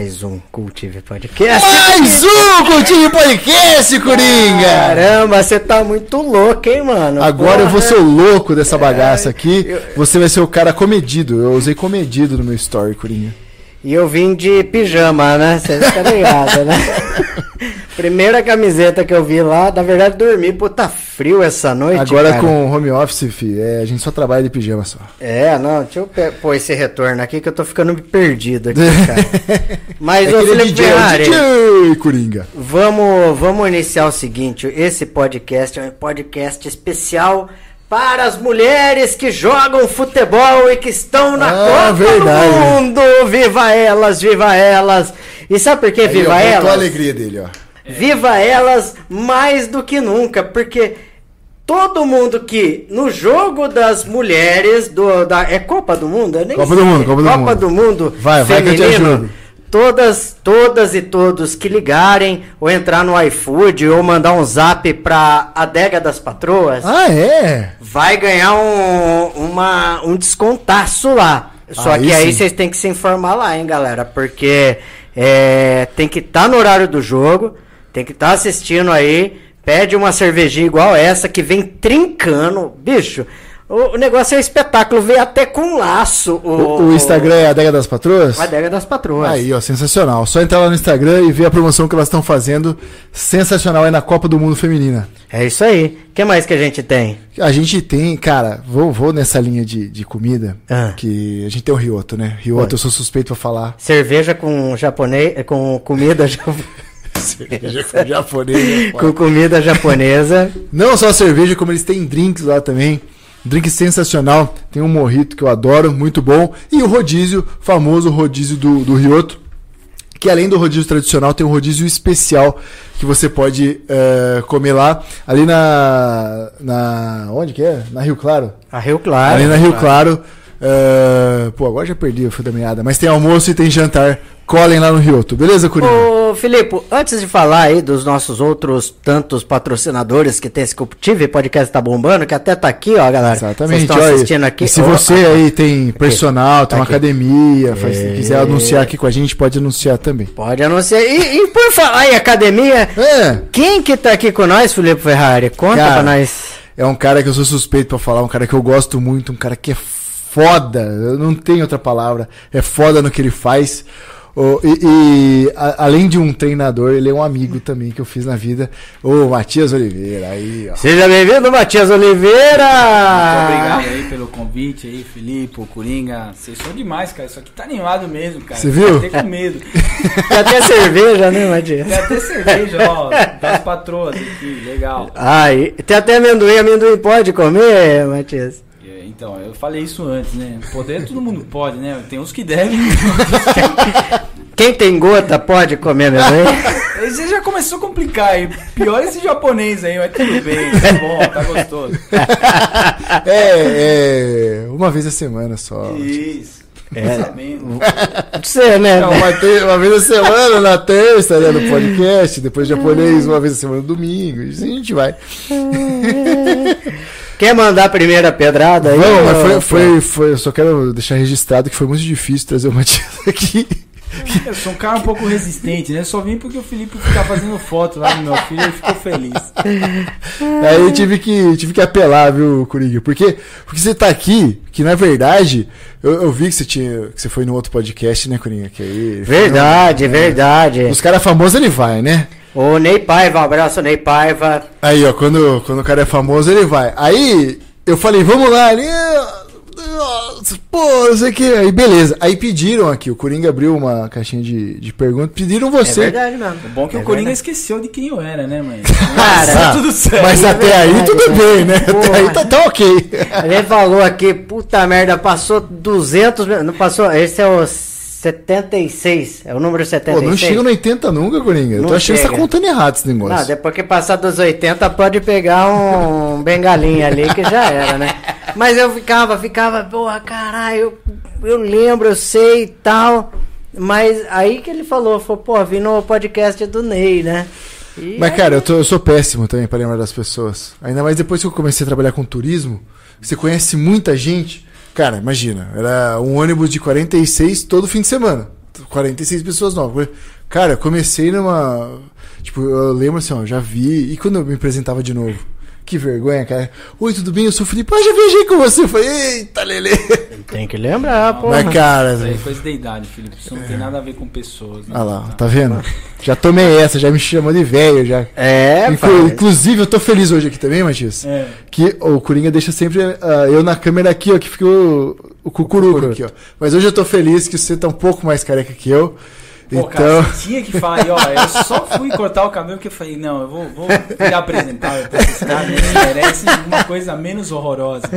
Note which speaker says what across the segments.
Speaker 1: Mais um Cultive Podcast.
Speaker 2: Mais um Cultive Podcast, Coringa!
Speaker 1: Caramba, você tá muito louco, hein, mano?
Speaker 2: Agora eu vou ser o louco dessa bagaça
Speaker 1: É,
Speaker 2: aqui. Você vai ser o cara comedido. Eu usei comedido no meu story, Coringa.
Speaker 1: E eu vim de pijama, né? Você tá ligado, né? Primeira camiseta que eu vi lá, na verdade dormi, pô, tá frio essa noite.
Speaker 2: Agora
Speaker 1: cara.
Speaker 2: com home office, fi, é, a gente só trabalha de pijama só.
Speaker 1: É, não, deixa eu pe- pôr esse retorno aqui que eu tô ficando perdido aqui, cara. Mas,
Speaker 2: É
Speaker 1: ô Felipe
Speaker 2: DJ,
Speaker 1: Ferrari,
Speaker 2: DJ, Coringa.
Speaker 1: Vamos, vamos iniciar o seguinte: esse podcast é um podcast especial para as mulheres que jogam futebol e que estão na
Speaker 2: Ah,
Speaker 1: Copa
Speaker 2: verdade.
Speaker 1: do Mundo. Viva elas, viva elas! E sabe por que
Speaker 2: Aí,
Speaker 1: viva
Speaker 2: ó,
Speaker 1: elas?
Speaker 2: a alegria dele, ó.
Speaker 1: Viva elas mais do que nunca, porque todo mundo que no jogo das mulheres do da é Copa do Mundo, nem
Speaker 2: Copa
Speaker 1: sei.
Speaker 2: do Mundo, Copa do Mundo.
Speaker 1: do Mundo.
Speaker 2: Vai, vai que eu te
Speaker 1: feminino,
Speaker 2: ajudo.
Speaker 1: Todas, todas e todos que ligarem ou entrar no iFood ou mandar um zap pra Adega das Patroas,
Speaker 2: Ah, é?
Speaker 1: vai ganhar um, uma, um descontaço lá. Só
Speaker 2: Aí
Speaker 1: que aí
Speaker 2: sim.
Speaker 1: vocês têm que se informar lá, hein, galera? Porque é, tem que estar no horário do jogo, tem que estar assistindo aí. Pede uma cervejinha igual essa que vem trincando. Bicho, o, negócio é um espetáculo. Vem até com laço. O,
Speaker 2: O, o Instagram é a Adega das Patroas?
Speaker 1: A Adega das Patroas.
Speaker 2: Aí, ó, sensacional. Só entrar lá no Instagram e ver a promoção que elas estão fazendo. Sensacional aí na Copa do Mundo Feminina.
Speaker 1: É isso aí. O que mais que a gente tem?
Speaker 2: A gente tem, cara, vou, vou nessa linha de, de comida,
Speaker 1: Ah.
Speaker 2: que a gente tem o Rioto, né? Rioto, eu sou suspeito pra falar.
Speaker 1: Cerveja com japonês, com comida japonesa.
Speaker 2: Cerveja com japonês.
Speaker 1: com comida japonesa.
Speaker 2: Não só cerveja, como eles têm drinks lá também. Drink sensacional. Tem um morrito que eu adoro, muito bom. E o rodízio, famoso rodízio do, do Rioto. Que além do rodízio tradicional, tem um rodízio especial que você pode eh, comer lá. Ali na. na. Onde que é? Na Rio Claro.
Speaker 1: A Rio Claro.
Speaker 2: Ali na Rio Claro. eh, pô, agora já perdi o fio da meada. Mas tem almoço e tem jantar. Colhem lá no Rioto. Beleza, Coringa?
Speaker 1: Ô, Filipe, antes de falar aí dos nossos outros tantos patrocinadores que tem esse Cultive Podcast tá bombando, que até tá aqui, ó, galera. Vocês
Speaker 2: Exatamente.
Speaker 1: estão
Speaker 2: olha,
Speaker 1: assistindo aqui.
Speaker 2: E se você aí tem personal, tem uma
Speaker 1: Aqui.
Speaker 2: academia, faz-
Speaker 1: É.
Speaker 2: quiser anunciar aqui com a gente, pode anunciar também.
Speaker 1: Pode anunciar. E, e por falar em academia,
Speaker 2: É,
Speaker 1: quem que tá aqui com nós, Felipe Ferrari? Conta
Speaker 2: Cara,
Speaker 1: pra nós.
Speaker 2: é um cara que eu sou suspeito pra falar, um cara que eu gosto muito, um cara que é foda, eu não tenho outra palavra, é foda no que ele faz. Ô, e e, a- além de um treinador, ele é um amigo também que eu fiz na vida. O Matias Oliveira, aí, ó.
Speaker 1: Seja bem-vindo, Matias Oliveira!
Speaker 3: Obrigado aí pelo convite aí, Felipe, o Coringa. Vocês são demais, cara. Isso aqui tá animado mesmo, cara.
Speaker 2: Você viu?
Speaker 3: Até com medo.
Speaker 1: Tem até cerveja, né, Matias?
Speaker 3: Tem até cerveja, ó, das patroas aqui, legal.
Speaker 1: Ai, tem até amendoim, amendoim pode comer, Matias?
Speaker 3: Então, eu falei isso antes, né? Poder todo mundo pode, né? Tem uns que devem.
Speaker 1: Quem tem gota pode comer?
Speaker 3: Aí você já começou a complicar aí. Pior esse japonês aí, mas tudo bem, tá bom, tá gostoso.
Speaker 2: É, é, uma vez a semana só.
Speaker 3: Isso.
Speaker 1: É.
Speaker 3: Sabendo.
Speaker 1: Você, né?
Speaker 2: Não, uma, vez a semana na terça, né, no podcast, depois japonês, uma vez a semana no domingo, e assim a gente vai.
Speaker 1: Quer mandar a primeira pedrada aí?
Speaker 2: Não, mas foi, foi, foi, eu só quero deixar registrado que foi muito difícil trazer o Matias aqui.
Speaker 3: Eu sou um cara um pouco resistente, né? Só vim porque o Felipe ficar fazendo foto lá no meu filho e ficou feliz.
Speaker 2: Aí eu tive que, tive que apelar, viu, Coringa? Porque, porque você tá aqui, que na verdade, eu, eu vi que você, tinha, que você foi no outro podcast, né, Coringa? Que aí,
Speaker 1: Verdade, verdade.
Speaker 2: Os caras famosos ele vai, né?
Speaker 1: O Ney Paiva, um abraço, Ney Paiva.
Speaker 2: Aí, ó, quando, quando o cara é famoso, ele vai. Aí, eu falei, vamos lá, ali. Pô, não sei o que. Aí, beleza. Aí pediram aqui, o Coringa abriu uma caixinha de, de perguntas, pediram
Speaker 1: É
Speaker 2: você.
Speaker 1: verdade mesmo.
Speaker 3: O bom é que
Speaker 1: É
Speaker 3: o Coringa
Speaker 1: verdade.
Speaker 3: esqueceu de quem eu era, né, mãe?
Speaker 1: Cara,
Speaker 3: tá tudo certo.
Speaker 2: Mas até aí
Speaker 1: verdade,
Speaker 2: tudo
Speaker 1: né?
Speaker 2: bem, né? Até
Speaker 1: Porra.
Speaker 2: aí tá, tá ok.
Speaker 1: Ele falou aqui, puta merda, passou 200, mil- não passou, esse é o 76, é o número
Speaker 2: Pô,
Speaker 1: 76.
Speaker 2: não chega no 80 nunca, Coringa. Eu
Speaker 1: Não
Speaker 2: tô achando que você tá contando errado esse negócio.
Speaker 1: Não, depois que passar dos 80 pode pegar um bengalinha ali que já era, né? Mas eu ficava, ficava, porra, caralho, eu, eu lembro, eu sei e tal. Mas aí que ele falou, falou, pô, vi no podcast do Ney, né? E
Speaker 2: Mas,
Speaker 1: aí-
Speaker 2: cara, eu, tô- eu sou péssimo também pra lembrar das pessoas. Ainda mais depois que eu comecei a trabalhar com turismo, você conhece muita gente. Cara, imagina, era um ônibus de 46 todo fim de semana. 46 pessoas novas. Cara, comecei numa. Tipo, eu lembro assim, ó, já vi. E quando eu me apresentava de novo? Que vergonha, cara. Oi, tudo bem? Eu sou o Felipe. Ah, já viajei com você. Eu falei, eita, Lele.
Speaker 1: Tem que lembrar, pô.
Speaker 2: Mas, cara.
Speaker 3: Isso aí é coisa da idade, Felipe. Isso não tem nada a ver com pessoas. Né?
Speaker 2: Olha lá, tá vendo? Já tomei essa, já me chamou de velho, já.
Speaker 1: É,
Speaker 2: Inclu-
Speaker 1: pai.
Speaker 2: Inclusive, eu tô feliz hoje aqui também, Matias.
Speaker 3: É.
Speaker 2: Que o Coringa deixa sempre ah, eu na câmera aqui, ó, que fica o, o cucuruco aqui, ó. Mas hoje eu tô feliz que você tá um pouco mais careca que eu.
Speaker 3: Pô,
Speaker 2: então,
Speaker 3: cara, você tinha que falar aí, ó. Eu só fui cortar o cabelo porque eu falei, não, eu vou, vou virar apresentável pra esses caras. Eles merecem uma coisa menos horrorosa.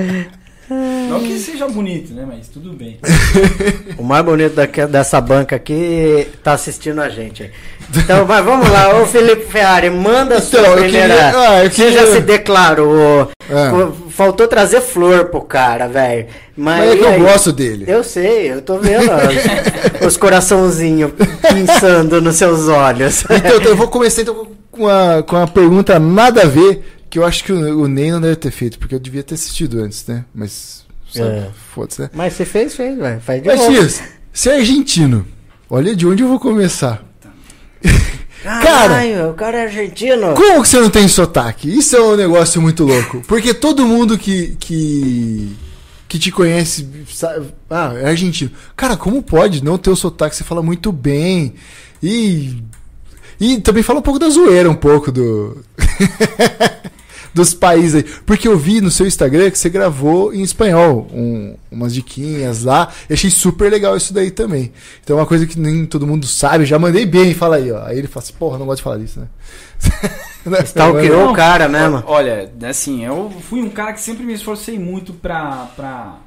Speaker 3: Não que seja bonito, né? Mas tudo bem.
Speaker 1: O mais bonito daqui- dessa banca aqui tá assistindo a gente. Então, mas vamos lá, ô Felipe Ferrari, manda a sua
Speaker 2: Então, eu
Speaker 1: primeira.
Speaker 2: queria- ah, eu
Speaker 1: Você
Speaker 2: queria-
Speaker 1: já se declarou.
Speaker 2: É.
Speaker 1: Faltou trazer flor pro cara, velho. Mas,
Speaker 2: mas é que eu
Speaker 1: aí?
Speaker 2: gosto dele.
Speaker 1: Eu sei, eu tô vendo ó, os coraçãozinhos pensando nos seus olhos.
Speaker 2: Então, eu vou começar então, com uma, com uma pergunta nada a ver, que eu acho que o, o Ney não deve ter feito, porque eu devia ter assistido antes, né? Mas.
Speaker 1: É.
Speaker 2: Foda-se, né?
Speaker 1: Mas você fez, fez, velho. Faz de novo.
Speaker 2: Matias, você é argentino. Olha de onde eu vou começar.
Speaker 1: Caralho, o cara é argentino.
Speaker 2: Como que você não tem sotaque? Isso é um negócio muito louco. Porque todo mundo que, que, que te conhece sabe, ah, é argentino. Cara, como pode não ter o sotaque? Você fala muito bem. E. E também fala um pouco da zoeira, um pouco do. dos países aí. Porque eu vi no seu Instagram que você gravou em espanhol um- umas diquinhas lá. Eu achei super legal isso daí também. Então é uma coisa que nem todo mundo sabe. Já mandei bem, fala aí, ó. Aí ele fala assim, porra, não gosto de falar disso, né?
Speaker 1: Stalkeou o cara mesmo.
Speaker 3: Olha, assim, eu fui um cara que sempre me esforcei muito pra, pra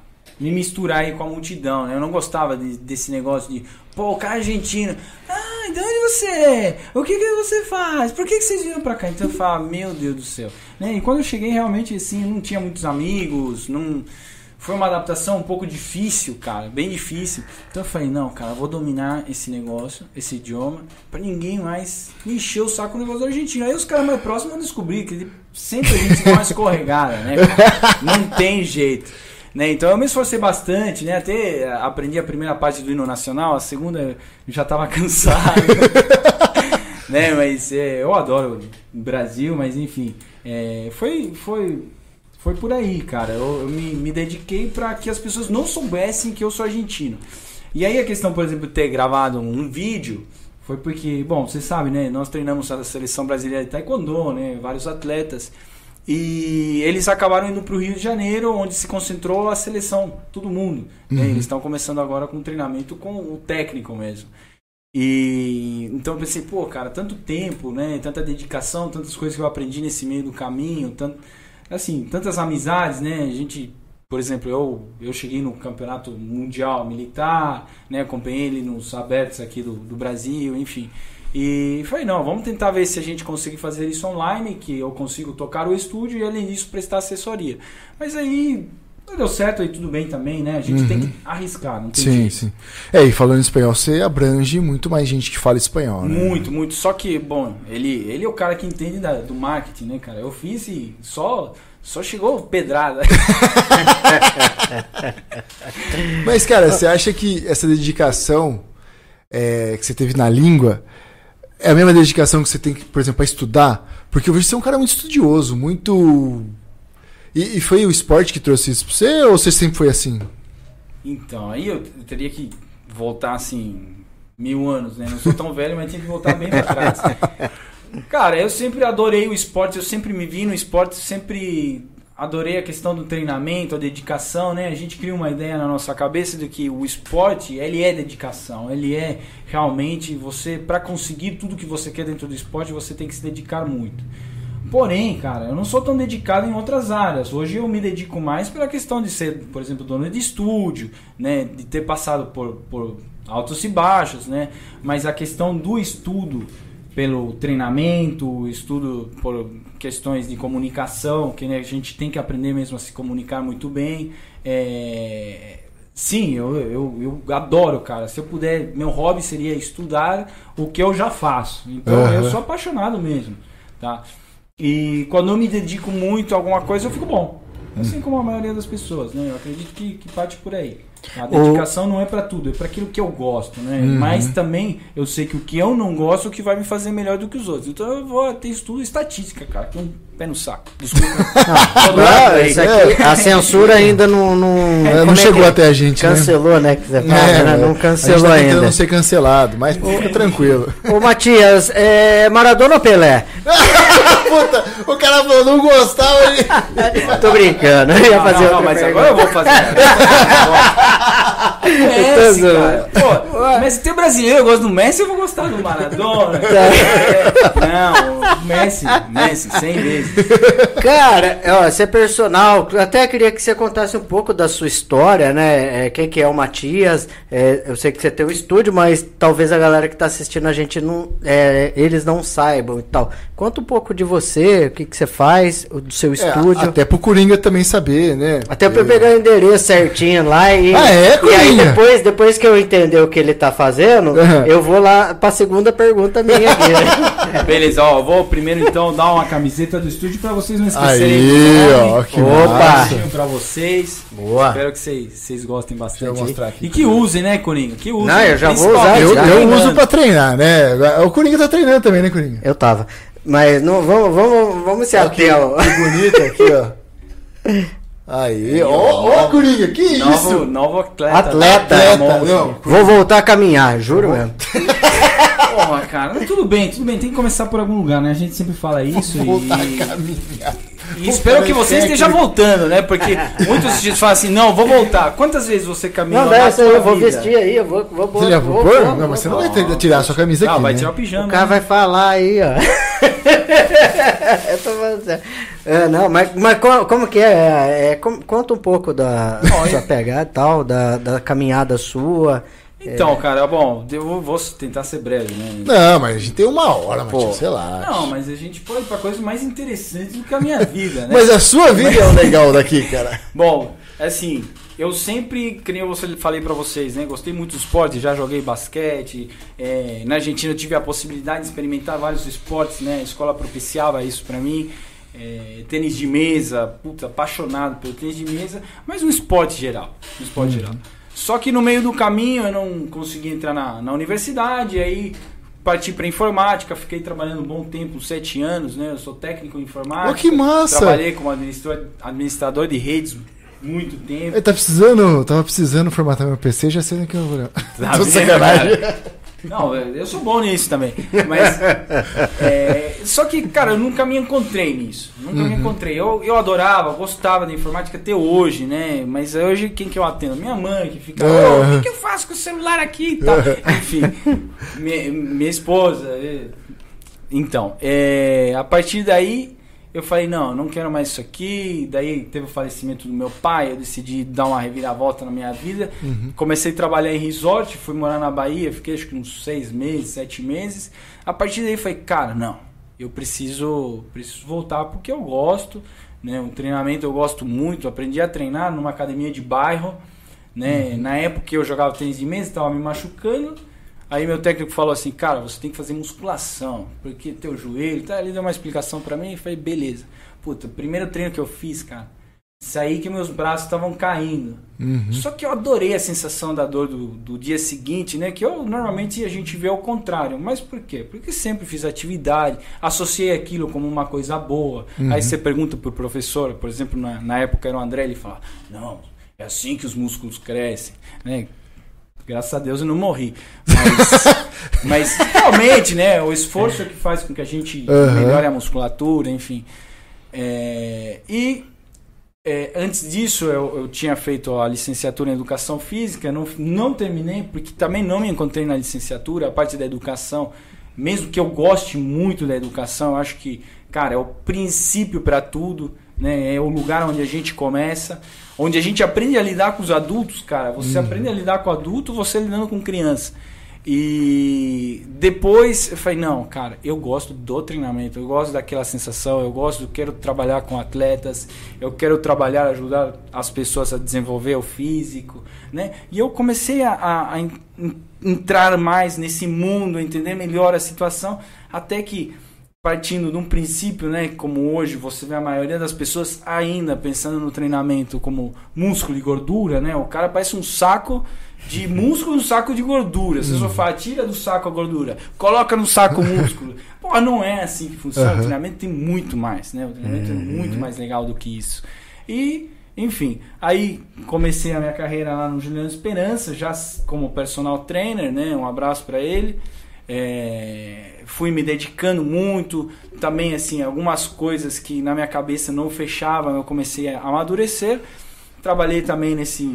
Speaker 3: me misturar aí com a multidão, né? Eu não gostava de- desse negócio de, pô, o cara é argentino. Ah, de onde você é? O que, que você faz? Por que, que vocês vieram pra cá? Então eu falava, meu Deus do céu. Né? E quando eu cheguei, realmente, assim, não tinha muitos amigos, não... Foi uma adaptação um pouco difícil, cara, bem difícil. Então eu falei, não, cara, vou dominar esse negócio, esse idioma, pra ninguém mais encher o saco com o negócio do argentino. Aí os caras mais próximos vão descobrir que sempre a gente dá uma escorregada, né? cara? Não tem jeito. Né? Então eu me esforcei bastante, né? Até aprendi a primeira parte do hino nacional, a segunda eu já tava cansado. né? Mas é, eu adoro o Brasil, mas enfim. é, foi, foi, foi por aí, cara. Eu, eu me, me dediquei para que as pessoas não soubessem que eu sou argentino. E aí a questão, por exemplo, de ter gravado um vídeo foi porque, bom, você sabe, né? Nós treinamos a seleção brasileira de taekwondo, né? Vários atletas. E eles acabaram indo para o Rio de Janeiro, onde se concentrou a seleção, todo mundo. né? Eles estão começando agora com treinamento com o técnico mesmo. E então eu pensei, pô, cara, tanto tempo, né? Tanta dedicação, tantas coisas que eu aprendi nesse meio do caminho, tanto, assim, tantas amizades, né? A gente, por exemplo, eu, eu cheguei no campeonato mundial militar, né? Acompanhei ele nos abertos aqui do, do Brasil, enfim. E falei, não, vamos tentar ver se a gente consegue fazer isso online, que eu consigo tocar o estúdio e além disso prestar assessoria. Mas aí não deu certo aí tudo bem também, né? A gente tem que arriscar, não tem
Speaker 2: Sim,
Speaker 3: jeito.
Speaker 2: sim. É, e falando espanhol, você abrange muito mais gente que fala espanhol, né?
Speaker 3: Muito, muito. Só que, bom, ele, ele é o cara que entende da- do marketing, né, cara? Eu fiz e só, só chegou pedrada.
Speaker 2: Mas, cara, você acha que essa dedicação é, que você teve na língua é a mesma dedicação que você tem, por exemplo, para estudar? Porque eu vejo que você é um cara muito estudioso, muito. E, e foi o esporte que trouxe isso pra você ou você sempre foi assim?
Speaker 3: Então, aí eu teria que voltar assim, mil anos, né? Não sou tão velho, mas tinha que voltar bem pra trás. Cara, eu sempre adorei o esporte, eu sempre me vi no esporte, sempre adorei a questão do treinamento, a dedicação, né? A gente cria uma ideia na nossa cabeça de que o esporte, ele é dedicação, ele é realmente você para conseguir tudo que você quer dentro do esporte, você tem que se dedicar muito. Porém, cara, eu não sou tão dedicado em outras áreas. Hoje eu me dedico mais pela questão de ser, por exemplo, dono de estúdio, né, de ter passado por, por altos e baixos, né? Mas a questão do estudo pelo treinamento, estudo por questões de comunicação, que né, a gente tem que aprender mesmo a se comunicar muito bem. É, Sim, eu, eu, eu adoro, cara. Se eu puder, meu hobby seria estudar o que eu já faço. Então
Speaker 2: Aham.
Speaker 3: eu sou apaixonado mesmo, tá? E quando eu me dedico muito a alguma coisa, eu fico bom. Assim como a maioria das pessoas, né? Eu acredito que, que parte por aí. A dedicação não é pra tudo, é pra aquilo que eu gosto, né?
Speaker 2: Uhum.
Speaker 3: Mas também eu sei que o que eu não gosto é o que vai me fazer melhor do que os outros. Então eu vou ter estudo estatística, cara, que pé no saco. Desculpa.
Speaker 1: Ah, isso aqui, a censura ainda não. Não,
Speaker 2: É, não
Speaker 1: é
Speaker 2: chegou
Speaker 1: que-
Speaker 2: até a gente, né?
Speaker 1: Cancelou, né? Que você fala,
Speaker 2: É,
Speaker 1: né? Não
Speaker 2: a
Speaker 1: cancelou
Speaker 2: gente tá
Speaker 1: ainda.
Speaker 2: não ser cancelado, mas fica tranquilo.
Speaker 1: Ô Matias, é Maradona ou Pelé?
Speaker 2: Puta, o cara falou, não gostava. Ele...
Speaker 1: Tô brincando, eu ia
Speaker 3: Não,
Speaker 1: fazer
Speaker 3: não, não, mas
Speaker 1: pergunta.
Speaker 3: agora eu vou fazer. Messi, cara. Pô, Messi tem brasileiro, eu gosto do Messi, eu vou gostar do Maradona.
Speaker 1: Tá.
Speaker 3: É, não, Messi, Messi, 100 vezes.
Speaker 1: Cara, ó, você é personal, eu até queria que você contasse um pouco da sua história, né? É, quem que é o Matias? É, eu sei que você tem um estúdio, mas talvez a galera que tá assistindo a gente não. é, eles não saibam e tal. Conta um pouco de você, o que, que você faz, o do seu
Speaker 2: É,
Speaker 1: estúdio.
Speaker 2: até pro Coringa também saber, né?
Speaker 1: Até pra eu pegar o endereço certinho lá e.
Speaker 2: Ah, é,
Speaker 1: E aí
Speaker 2: Coringa?
Speaker 1: Depois, depois que eu entender o que ele tá fazendo,
Speaker 2: Uhum.
Speaker 1: eu vou lá pra segunda pergunta minha aqui. né?
Speaker 3: Beleza, ó, vou primeiro então dar uma camiseta do estúdio pra vocês não esquecerem
Speaker 2: Aí, ó, que
Speaker 1: Opa!
Speaker 3: Um pra vocês.
Speaker 1: Boa.
Speaker 3: Espero que vocês, vocês gostem bastante.
Speaker 2: Aqui.
Speaker 3: E que usem, né, Coringa? Que usem.
Speaker 1: Não, eu já vou usar,
Speaker 2: Eu,
Speaker 1: já.
Speaker 2: eu uso pra treinar, né? O Coringa tá treinando também, né, Coringa?
Speaker 1: Eu tava. Mas não, vamos, vamos, vamos se ao.
Speaker 2: Que bonito aqui, ó. Aí, ó, ó, Coringa, que
Speaker 3: Novo,
Speaker 2: isso?
Speaker 3: novo atleta.
Speaker 1: Atleta,
Speaker 3: né?
Speaker 2: Atleta,
Speaker 3: Monstro.
Speaker 2: não.
Speaker 1: Vou voltar a caminhar, juro mesmo.
Speaker 3: Porra, cara, tudo bem, tudo bem, tem que começar por algum lugar, né? A gente sempre fala isso
Speaker 2: Voltar
Speaker 3: e,
Speaker 2: a caminhar.
Speaker 3: E espero que você
Speaker 2: Parece
Speaker 3: esteja voltando, né? Porque muitos dias falam assim, não, vou voltar. Quantas vezes você caminhou
Speaker 1: Não,
Speaker 3: na sua
Speaker 1: eu vou
Speaker 3: vida?
Speaker 1: vestir aí, eu vou. vou, vou
Speaker 2: Você já
Speaker 1: vou-
Speaker 2: vou Não, mas você não
Speaker 1: vou-
Speaker 2: vai ter- tirar a sua camisa
Speaker 3: Não,
Speaker 2: aqui,
Speaker 3: vai
Speaker 2: né?
Speaker 3: tirar o pijama.
Speaker 1: O cara
Speaker 3: né?
Speaker 1: vai falar aí, ó. eu tô falando sério. É, não, mas, mas co- como, que é? É, é, com- conta um pouco da
Speaker 3: Olha.
Speaker 1: sua pegada e tal, da, da caminhada sua.
Speaker 3: Então, cara, bom, eu vou, tentar ser breve, né?
Speaker 2: Não, mas a gente tem uma hora,
Speaker 1: Pô.
Speaker 2: Matias, sei lá.
Speaker 3: Não, mas a gente pode ir pra coisas mais interessantes do que a minha vida, né?
Speaker 2: Mas a sua vida é o legal daqui, cara.
Speaker 3: Bom, assim, eu sempre, que nem eu falei pra vocês, né? Gostei muito do esporte, já joguei basquete. é, na Argentina eu tive a possibilidade de experimentar vários esportes, né? A escola propiciava isso pra mim. é, tênis de mesa, puta, apaixonado pelo tênis de mesa, mas um esporte geral. Um esporte geral. Só que no meio do caminho eu não consegui entrar na, na universidade, aí parti pra informática, fiquei trabalhando um bom tempo, sete anos, né? Eu sou técnico em informática.
Speaker 2: Ó, que massa!
Speaker 3: Trabalhei como administrador, administrador de redes muito tempo.
Speaker 2: Ele tá precisando, tava precisando formatar meu PC, já sei que eu vou.
Speaker 3: Tá
Speaker 2: sacanagem.
Speaker 3: cara? Não, eu sou bom nisso também. Mas. é, só que, cara, eu nunca me encontrei nisso. Nunca
Speaker 2: Uhum.
Speaker 3: me encontrei. Eu, eu adorava, gostava da informática até hoje, né? Mas hoje quem que eu atendo? Minha mãe que fica. "Ô, o que, eu faço com o celular aqui e tal? Enfim, minha, minha esposa. é. Então, é, a partir daí eu falei, não, não quero mais isso aqui. Daí teve o falecimento do meu pai, eu decidi dar uma reviravolta na minha vida. Comecei a trabalhar em resort, fui morar na Bahia, fiquei acho que uns seis meses, sete meses. A partir daí falei, cara, não, eu preciso, preciso voltar porque eu gosto. Né? O treinamento eu gosto muito, aprendi a treinar numa academia de bairro. Né? Na época que eu jogava tênis de mesa, estava me machucando. Aí meu técnico falou assim, cara, você tem que fazer musculação, porque teu joelho, tá? Ele deu uma explicação pra mim e falei, beleza. Puta, o primeiro treino que eu fiz, cara, saí que meus braços estavam caindo.
Speaker 2: Uhum.
Speaker 3: Só que eu adorei a sensação da dor do, do dia seguinte, né? Que eu normalmente a gente vê ao contrário. Mas por quê? Porque sempre fiz atividade, associei aquilo como uma coisa boa. Aí você pergunta pro professor, por exemplo, na, na época era o André, ele fala, não, é assim que os músculos crescem, né? Graças a Deus eu não morri. Mas, mas realmente, né? O esforço é que faz com que a gente
Speaker 2: Aham.
Speaker 3: melhore a musculatura, enfim. É, e é, antes disso eu, eu tinha feito a licenciatura em educação física, não, não terminei porque também não me encontrei na licenciatura, a parte da educação, mesmo que eu goste muito da educação, eu acho que, cara, é o princípio para tudo, né? É o lugar onde a gente começa, onde a gente aprende a lidar com os adultos, cara. Você aprende a lidar com adulto, você lidando com criança. E depois eu falei, não, cara, eu gosto do treinamento, eu gosto daquela sensação, eu gosto, eu quero trabalhar com atletas, eu quero trabalhar, ajudar as pessoas a desenvolver o físico, né? E eu comecei a, a- a en- en- entrar mais nesse mundo, entender melhor a situação, até que partindo de um princípio, né, como hoje você vê a maioria das pessoas ainda pensando no treinamento como músculo e gordura, né? O cara parece um saco de músculo e um saco de gordura. Você só fala, tira do saco a gordura, coloca no saco o músculo. Pô, não é assim que funciona.
Speaker 2: Uhum.
Speaker 3: O treinamento tem muito mais, né? O treinamento é muito mais legal do que isso. E, enfim, aí comecei a minha carreira lá no Juliano Esperança, já como personal trainer, né? Um abraço para ele. É, fui me dedicando muito, também assim, algumas coisas que na minha cabeça não fechavam, eu comecei a amadurecer. Trabalhei também nesse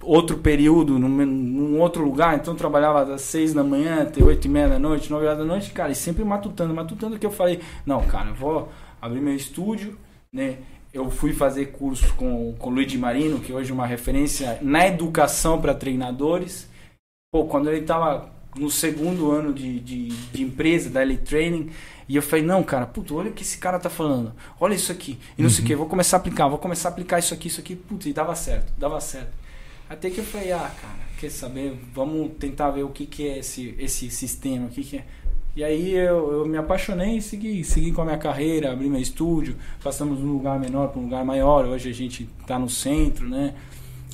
Speaker 3: outro período, num, num outro lugar, então trabalhava das seis da manhã até oito e meia da noite, nove horas da noite, cara, e sempre matutando, matutando que eu falei, não, cara, eu vou abrir meu estúdio, né? Eu fui fazer curso com, com o Luigi Marino, que hoje é uma referência na educação para treinadores. Pô, quando ele estava no segundo ano de, de, de empresa, da Elite Training, e eu falei, não, cara, puto, olha o que esse cara tá falando. Olha isso aqui. E não sei o que, vou começar a aplicar, vou começar a aplicar isso aqui, isso aqui. Putz, e dava certo, dava certo. Até que eu falei, ah, cara, quer saber? Vamos tentar ver o que, que é esse, esse sistema, o que, que é. E aí eu, eu me apaixonei e segui, segui com a minha carreira, abri meu estúdio, passamos de um lugar menor para um lugar maior, hoje a gente está no centro, né?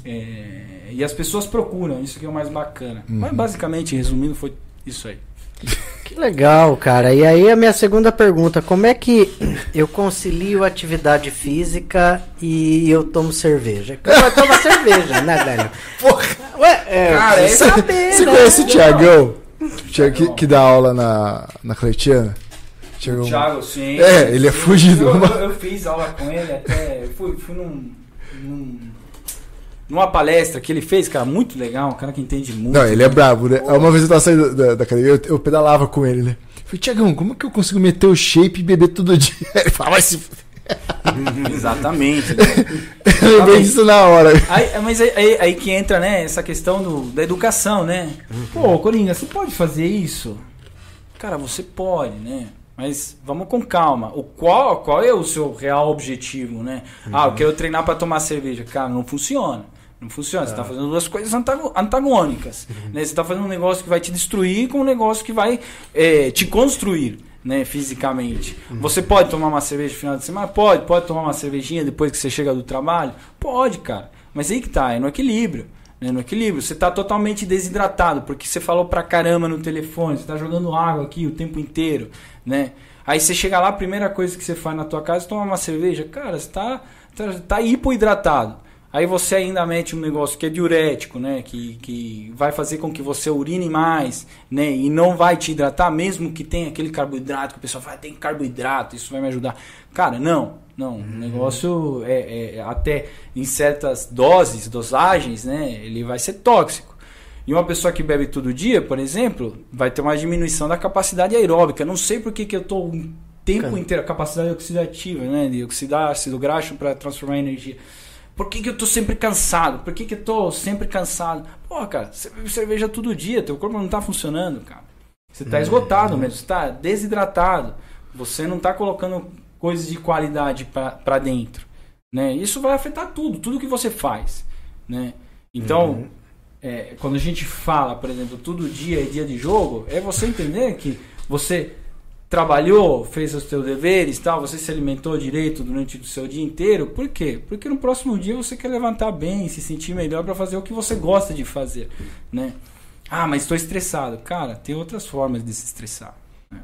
Speaker 3: É, e as pessoas procuram, isso que é o mais bacana. Mas basicamente, resumindo, foi isso aí.
Speaker 1: Que legal, cara. E aí a minha segunda pergunta, como é que eu concilio atividade física e eu tomo cerveja? Eu tomo cerveja, né, velho?
Speaker 2: Porra.
Speaker 1: Ué, é,
Speaker 3: Cara,
Speaker 1: você
Speaker 3: esse-
Speaker 1: saber,
Speaker 2: Você
Speaker 1: né?
Speaker 2: conhece o? Tiago que, que dá aula na, na Cletiana? Tiagão.
Speaker 3: Thiago, sim.
Speaker 2: É, ele é fugido.
Speaker 3: Eu, eu- eu fiz aula com ele até. eu Fui, fui num, num- numa palestra que ele fez, cara, muito legal, um cara que entende muito.
Speaker 2: Não, ele é brabo, né? Uma vez eu tava saindo da, da academia, eu, eu pedalava com ele, né? Falei, Tiagão, como que eu consigo meter o shape e beber todo dia? Ele falava, vai se. f-".
Speaker 3: Exatamente. né?
Speaker 2: Eu lembrei disso na hora.
Speaker 3: Aí, mas aí, aí- aí que entra, né, essa questão do, da educação, né? Pô, Coringa, você pode fazer isso? Cara, você pode, né? Mas vamos com calma. O qual, qual é o seu real objetivo, né? Ah, eu quero treinar para tomar cerveja. Cara, não funciona. Não funciona. Você está fazendo duas coisas antagônicas. Né? Você está fazendo um negócio que vai te destruir com um negócio que vai eh, te construir. Né, fisicamente. Você pode tomar uma cerveja no final de semana? Pode. Pode tomar uma cervejinha depois que você chega do trabalho? Pode, cara. Mas aí que tá, é no equilíbrio. Né, no equilíbrio. Você tá totalmente desidratado, porque você falou pra caramba no telefone, você tá jogando água aqui o tempo inteiro, né? Aí você chega lá, a primeira coisa que você faz na tua casa é tomar uma cerveja. Cara, você tá, tá, tá hipoidratado. Aí você ainda mete um negócio que é diurético, né? Que, que vai fazer com que você urine mais, né? E não vai te hidratar, mesmo que tenha aquele carboidrato que o pessoal fala, tem carboidrato, isso vai me ajudar. Cara, não, não. O negócio é, é até em certas doses, dosagens, né? Ele vai ser tóxico. E uma pessoa que bebe todo dia, por exemplo, vai ter uma diminuição da capacidade aeróbica. Não sei por que, que eu tô um tempo
Speaker 1: Cara.
Speaker 3: inteiro, a capacidade oxidativa, né? De oxidar ácido graxo para transformar em energia. Por que, que eu tô sempre cansado? Por que, que eu tô sempre cansado? Pô, cara, você bebe cerveja todo dia, teu corpo não tá funcionando, cara. Você tá esgotado mesmo, você tá desidratado. Você não tá colocando coisas de qualidade para dentro, né? Isso vai afetar tudo, tudo que você faz, né? Então, é, quando a gente fala, por exemplo, todo dia é dia de jogo, é você entender que você trabalhou, fez os seus deveres, tal, você se alimentou direito durante o seu dia inteiro. Por quê? Porque no próximo dia você quer levantar bem, se sentir melhor para fazer o que você gosta de fazer, né? Ah, mas estou estressado. Cara, tem outras formas de se estressar. né?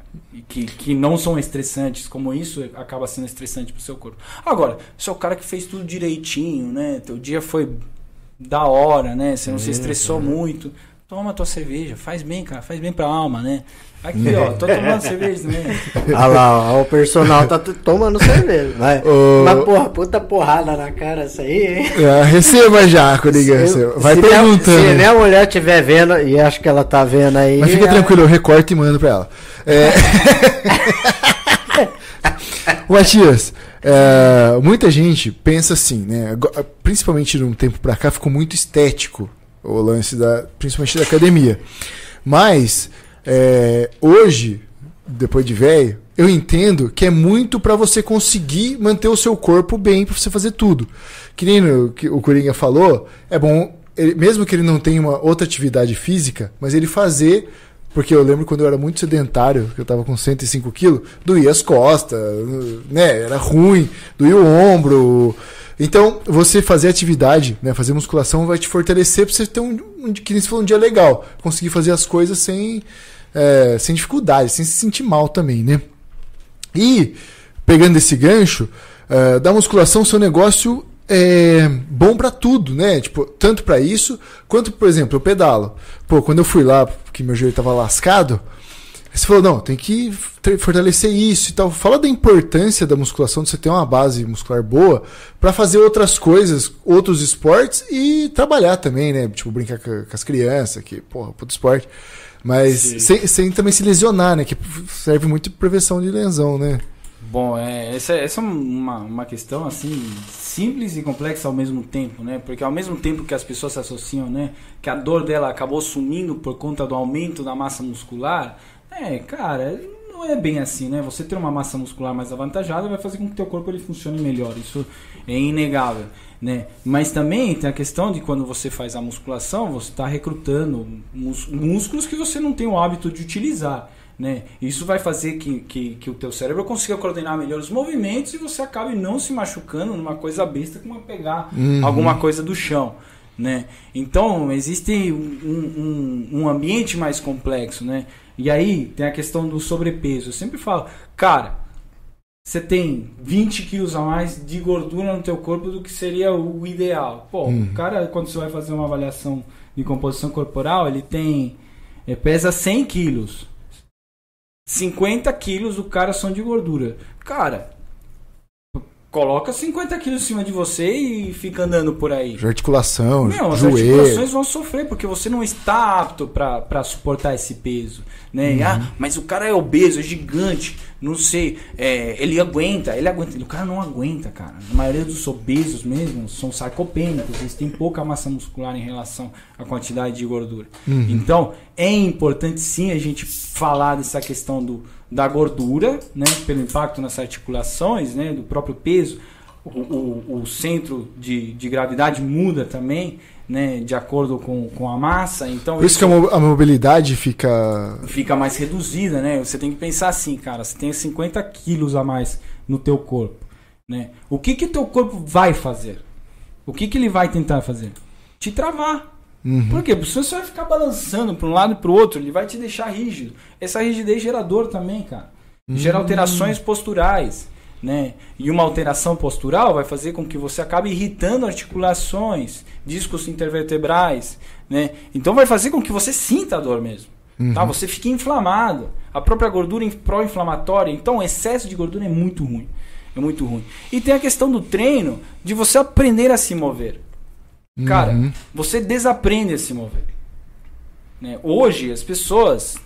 Speaker 3: Que, que não são estressantes, como isso acaba sendo estressante pro seu corpo. Agora, se é o cara que fez tudo direitinho, né? Teu dia foi da hora, né? Você não se estressou muito. Toma tua cerveja, faz bem, cara, faz bem pra alma, né? Aqui, ó, tô tomando cerveja também.
Speaker 1: Olha lá, ó, o personal tá tomando cerveja. Vai.
Speaker 2: Ô.
Speaker 1: Mas porra, puta porrada na cara essa aí, hein?
Speaker 2: Ah, receba já, Coringa. Vai
Speaker 1: se minha-
Speaker 2: perguntando.
Speaker 1: Se minha mulher estiver vendo, e acho que ela tá vendo aí.
Speaker 2: Mas fica
Speaker 1: é-
Speaker 2: tranquilo, eu recorto e mando pra ela. É... Matias, é, muita gente pensa assim, né? Principalmente num tempo pra cá, ficou muito estético o lance da, principalmente da academia. Mas é, hoje, depois de velho, eu entendo que é muito pra você conseguir manter o seu corpo bem pra você fazer tudo. Que nem o, que o Coringa falou, é bom, ele- mesmo que ele não tenha uma outra atividade física, mas ele fazer Porque eu lembro quando eu era muito sedentário, que eu tava com 105 quilos, doía as costas, né? Era ruim, doía o ombro. Então, você fazer atividade, né? Fazer musculação vai te fortalecer pra você ter um, um, que nem você falou, um dia legal. Conseguir fazer as coisas sem, é, sem dificuldade, sem se sentir mal também, né? E, pegando esse gancho, uh, da musculação, seu negócio é bom para tudo, né? Tipo, tanto para isso, quanto, por exemplo, eu pedalo. Pô, quando eu fui lá, porque meu joelho tava lascado, você falou, não, tem que fortalecer isso e tal. Fala da importância da musculação, de você ter uma base muscular boa para fazer outras coisas, outros esportes e trabalhar também, né? Tipo, brincar com, as crianças, que, porra, puto esporte. Mas sem, sem, também se lesionar, né? Que serve muito de prevenção de lesão, né?
Speaker 3: Bom, é, essa, essa é uma, uma questão assim simples e complexa ao mesmo tempo, né? Porque ao mesmo tempo que as pessoas se associam, né? Que a dor dela acabou sumindo por conta do aumento da massa muscular, é, cara, não é bem assim, né? Você ter uma massa muscular mais avantajada vai fazer com que o teu corpo ele funcione melhor. Isso é inegável, né? Mas também tem a questão de quando você faz a musculação, você está recrutando músculos que você não tem o hábito de utilizar. Né? Isso vai fazer que, que, que o teu cérebro consiga coordenar melhor os movimentos e você acabe não se machucando numa coisa besta como pegar uhum. alguma coisa do chão. Né? Então existe um, um, um, ambiente mais complexo. Né? E aí tem a questão do sobrepeso. Eu sempre falo, cara, você tem 20 quilos a mais de gordura no teu corpo do que seria o ideal. Pô, uhum. o cara, quando você vai fazer uma avaliação de composição corporal, ele tem. Ele pesa 100 quilos. 50 quilos do cara são de gordura. Cara, coloca 50 quilos em cima de você e fica andando por aí.
Speaker 2: De articulação,
Speaker 3: Não, as joelho. articulações vão sofrer porque você não está apto para suportar esse peso. Né? Uhum. Ah, mas o cara é obeso, é gigante, não sei, é, ele aguenta, ele aguenta. O cara não aguenta, cara. A maioria dos obesos mesmo são sarcopênicos, eles têm pouca massa muscular em relação à quantidade de gordura. Uhum. Então, é importante sim a gente falar dessa questão do, da gordura, né, pelo impacto nas articulações, né, do próprio peso. O, o, o centro de, de gravidade muda também né, de acordo com, com a massa. Então
Speaker 2: Por isso, isso que a mobilidade fica
Speaker 3: fica mais reduzida, né? Você tem que pensar assim, cara, você tem 50 quilos a mais no teu corpo, né? O que que teu corpo vai fazer? O que que ele vai tentar fazer? Te travar. Uhum. Por quê? Porque você vai ficar balançando para um lado e para o outro, ele vai te deixar rígido. Essa rigidez gera dor também, cara. Gera uhum. alterações posturais né? E uma alteração postural vai fazer com que você acabe irritando articulações, discos intervertebrais, né? Então vai fazer com que você sinta a dor mesmo. Tá? Uhum. Tá? Você fique inflamado. A própria gordura pró-inflamatória, então o excesso de gordura é muito ruim. É muito ruim. E tem a questão do treino, de você aprender a se mover. Cara, uhum. você desaprende a se mover. Né? Hoje as pessoas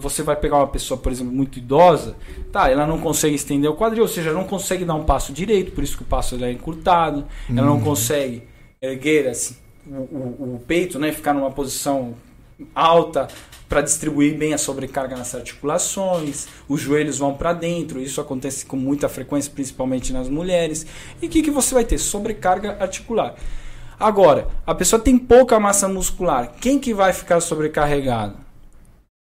Speaker 3: você vai pegar uma pessoa, por exemplo, muito idosa, tá, ela não consegue estender o quadril, ou seja, não consegue dar um passo direito, por isso que o passo é encurtado, ela não uhum. consegue erguer assim, o, o, o, peito, né, ficar numa posição alta para distribuir bem a sobrecarga nas articulações, os joelhos vão para dentro, isso acontece com muita frequência, principalmente nas mulheres. E o que, que você vai ter? Sobrecarga articular. Agora, a pessoa tem pouca massa muscular, quem que vai ficar sobrecarregado?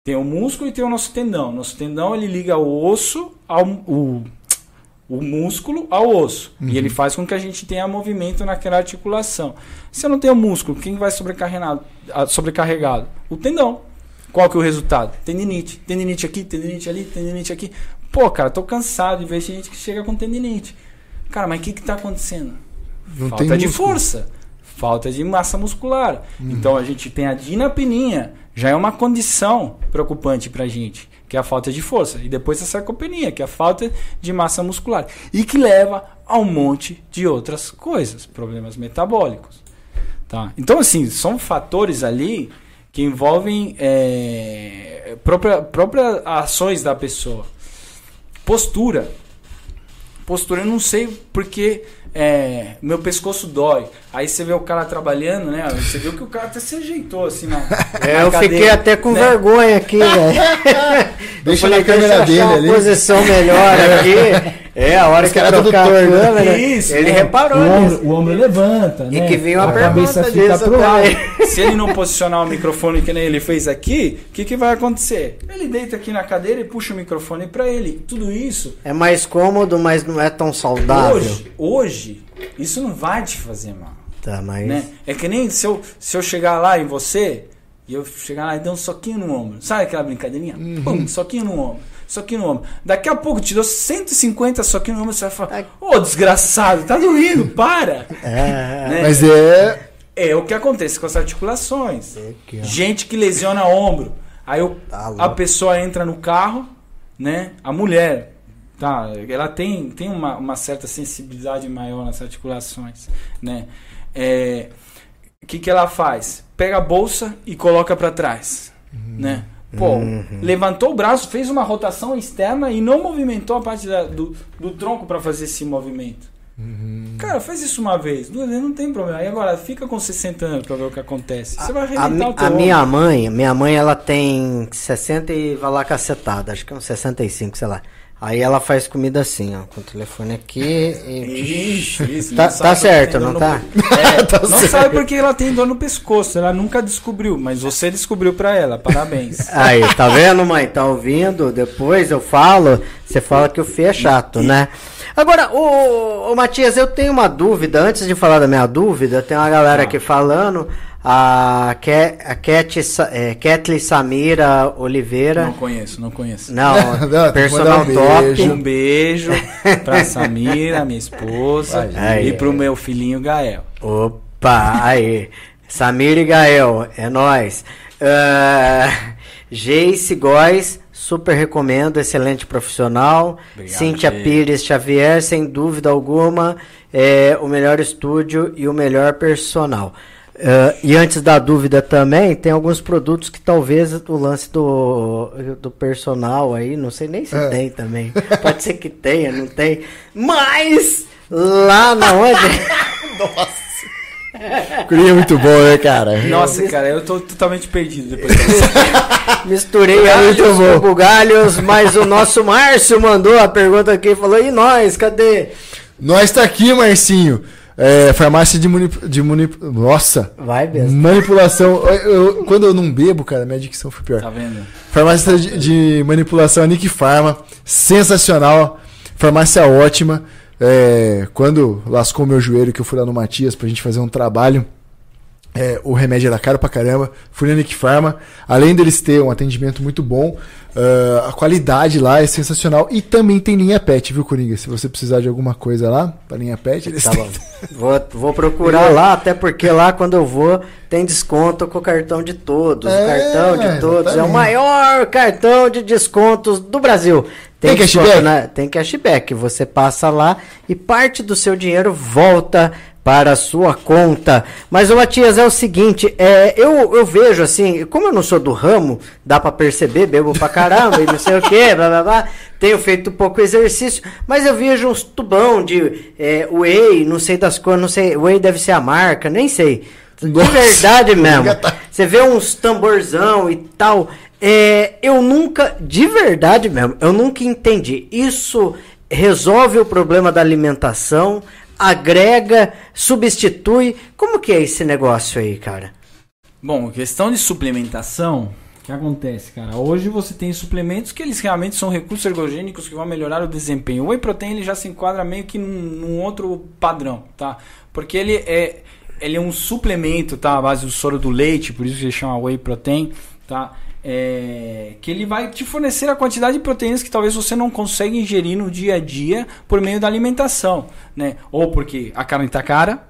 Speaker 3: Tem o músculo e tem o nosso tendão. Nosso tendão ele liga o osso ao o, o músculo ao osso. Uhum. E ele faz com que a gente tenha movimento naquela articulação. Se eu não tenho músculo, quem vai sobrecarregado? sobrecarregado? O tendão. Qual que é o resultado? Tendinite. Tendinite aqui, tendinite ali, tendinite aqui. Pô, cara, tô cansado de ver gente que chega com tendinite. Cara, mas o que que tá acontecendo? Não Falta de força. Falta de massa muscular. Uhum. Então a gente tem a dinapininha já é uma condição preocupante para a gente, que é a falta de força. E depois a sarcopenia, que é a falta de massa muscular. E que leva a um monte de outras coisas, problemas metabólicos. Tá? Então, assim, são fatores ali que envolvem é, própria, próprias ações da pessoa. Postura. Postura, eu não sei porque é, meu pescoço dói. Aí você vê o cara trabalhando, né? Você viu que o cara até se ajeitou assim na.
Speaker 1: É, na eu cadeira, fiquei até com né? vergonha aqui, velho.
Speaker 2: Deixa na câmera dele
Speaker 1: uma
Speaker 2: ali.
Speaker 1: posição melhor aqui. É, a hora que era
Speaker 2: tudo
Speaker 1: a
Speaker 2: torto.
Speaker 1: câmera,
Speaker 3: Isso,
Speaker 1: ele
Speaker 3: é.
Speaker 1: reparou
Speaker 4: O ombro, o ombro levanta,
Speaker 1: E
Speaker 4: né?
Speaker 1: que vinha uma
Speaker 4: a cabeça
Speaker 1: pergunta
Speaker 4: fica pro lado.
Speaker 3: Se ele não posicionar o microfone que nem ele fez aqui, o que, que vai acontecer? Ele deita aqui na cadeira e puxa o microfone pra ele. Tudo isso,
Speaker 1: É mais cômodo, mas não é tão saudável.
Speaker 3: hoje, hoje, isso não vai te fazer mal.
Speaker 1: Tá, mas.
Speaker 3: Né? É que nem se eu, se eu chegar lá em você e eu chegar lá e dar um soquinho no ombro. Sabe aquela brincadeirinha? Pum, soquinho no ombro. Soquinho no ombro. Daqui a pouco te dou 150 soquinhos no ombro. Você vai falar: Ô desgraçado, tá doendo, para.
Speaker 1: É,
Speaker 3: Né?
Speaker 2: Mas é.
Speaker 3: É o que acontece com as articulações.
Speaker 1: Aqui, ó.
Speaker 3: Gente que lesiona ombro. Aí o-
Speaker 1: Tá
Speaker 3: a pessoa entra no carro, né? A mulher, tá? Ela tem, tem uma, uma certa sensibilidade maior nas articulações, né? É, O que, que ela faz? Pega a bolsa e coloca para trás, né? Pô, levantou o braço, fez uma rotação externa e não movimentou a parte da- do, do tronco para fazer esse movimento. Cara, faz isso uma vez, duas vezes não tem problema. Aí agora fica com 60 anos pra ver o que acontece. Você vai
Speaker 1: A,
Speaker 3: arrebentar
Speaker 1: mi-
Speaker 3: o teu
Speaker 1: a minha mãe, minha mãe, ela tem 60 e vai lá cacetada, acho que é uns 65, sei lá. Aí ela faz comida assim, ó, com o telefone aqui e...
Speaker 3: Ixi, isso,
Speaker 1: Tá- tá certo, não
Speaker 3: no
Speaker 1: tá?
Speaker 3: pe- É, não sabe porque ela tem dor no pescoço. Ela nunca descobriu, mas você descobriu pra ela. Parabéns.
Speaker 1: Aí, tá vendo, mãe? Tá ouvindo? Depois eu falo, você fala que o Fê é chato, né? Agora, ô, ô Matias, eu tenho uma dúvida. Antes de falar da minha dúvida, tem uma galera
Speaker 3: Ah.
Speaker 1: aqui falando. A, Ke, a Sa- é, Ketli Samira Oliveira.
Speaker 3: Não conheço, não conheço.
Speaker 1: Não,
Speaker 2: Não,
Speaker 1: personal
Speaker 2: um
Speaker 1: top.
Speaker 2: beijo.
Speaker 3: Um beijo pra Samira, minha esposa,
Speaker 1: Aí.
Speaker 3: e pro meu filhinho Gael.
Speaker 1: Opa, aí. Samir e Gael, é nóis. Uh, Geice Góes, super recomendo, excelente profissional.
Speaker 3: Obrigado,
Speaker 1: Cíntia. Pires Xavier, sem dúvida alguma, é o melhor estúdio e o melhor personal. Uh, e antes da dúvida também, tem alguns produtos que talvez o lance do, do personal aí, não sei nem se
Speaker 2: É.
Speaker 1: tem também. Pode ser que tenha, não tem. Mas lá na onde.
Speaker 2: Curinha é muito bom, né, cara?
Speaker 3: Nossa, cara, eu tô totalmente perdido depois disso.
Speaker 1: Misturei
Speaker 2: É
Speaker 1: galhos
Speaker 2: muito bom.
Speaker 1: com bugalhos, mas o nosso Márcio mandou a pergunta aqui e falou: e nós, cadê?
Speaker 2: Nós tá aqui, Marcinho. É, farmácia de manip... de manip... Nossa!
Speaker 1: Vai mesmo.
Speaker 2: Manipulação. Eu- eu- quando eu não bebo, cara, minha dicção foi pior.
Speaker 3: Tá vendo?
Speaker 2: Farmácia de, de manipulação Nick Pharma, sensacional, farmácia ótima. É, quando lascou meu joelho, que eu fui lá no Matias pra gente fazer um trabalho, é, o remédio era caro pra caramba. Fui na Nick Pharma, além deles ter um atendimento muito bom, ah, a qualidade lá é sensacional. E também tem linha pet, viu, Coringa? Se você precisar de alguma coisa lá, pra linha pet, eles
Speaker 1: Tá
Speaker 2: têm.
Speaker 1: Vou, vou procurar lá, até porque lá quando eu vou tem desconto com o cartão de todos. o
Speaker 2: É,
Speaker 1: cartão de todos é o maior cartão de descontos do Brasil.
Speaker 2: Tem
Speaker 1: desconto,
Speaker 2: cashback?
Speaker 1: né? Tem cashback. Você passa lá e parte do seu dinheiro volta para a sua conta. Mas o Matias é o seguinte, é, eu, eu vejo assim, como eu não sou do ramo, dá pra perceber, bebo pra caramba e não sei o que, blá blá blá, tenho feito pouco exercício, mas eu vejo uns tubão de é, whey, não sei das cores, não sei, whey deve ser a marca, nem sei. De
Speaker 2: Nossa,
Speaker 1: verdade mesmo. Você vê uns tamborzão e tal. É, eu nunca, de verdade mesmo, eu nunca entendi. Isso resolve o problema da alimentação, agrega, substitui. Como que é esse negócio aí, cara?
Speaker 3: Bom, questão de suplementação,
Speaker 4: O que acontece, cara?
Speaker 3: Hoje você tem suplementos que eles realmente são recursos ergogênicos que vão melhorar o desempenho. O whey protein ele já se enquadra meio que num, num outro padrão, tá? Porque ele é ele é um suplemento, tá? Base do soro do leite, por isso que ele chama whey protein, tá? É, que ele vai te fornecer a quantidade de proteínas que talvez você não consiga ingerir no dia a dia por meio da alimentação, né? Ou porque a carne está cara,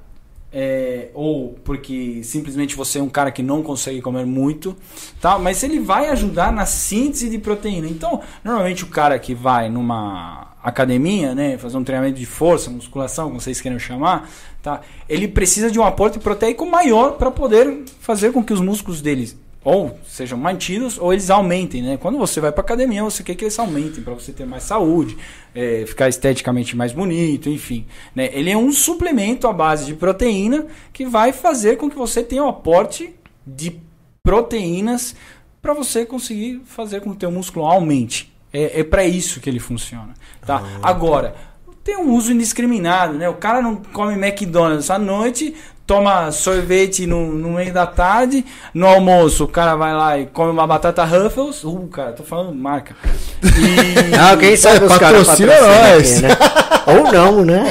Speaker 3: é, ou porque simplesmente você é um cara que não consegue comer muito, tá? Mas ele vai ajudar na síntese de proteína. Então, normalmente o cara que vai numa academia, né, fazer um treinamento de força, musculação, como vocês queiram chamar, tá? Ele precisa de um aporte proteico maior para poder fazer com que os músculos deles ou sejam mantidos ou eles aumentem, né? Quando você vai para academia, você quer que eles aumentem para você ter mais saúde, é, ficar esteticamente mais bonito, enfim. Né? Ele é um suplemento à base de proteína que vai fazer com que você tenha um aporte de proteínas para você conseguir fazer com que o teu músculo aumente. É, é para isso que ele funciona, tá? Agora, tem um uso indiscriminado, né? O cara não come McDonald's à noite, toma sorvete no, no meio da tarde, no almoço o cara vai lá e come uma batata Ruffles. Uh, cara, tô falando marca. E...
Speaker 1: Ah, quem sabe
Speaker 2: É,
Speaker 1: os caras
Speaker 2: patrocina nós.
Speaker 1: né? Ou não, né?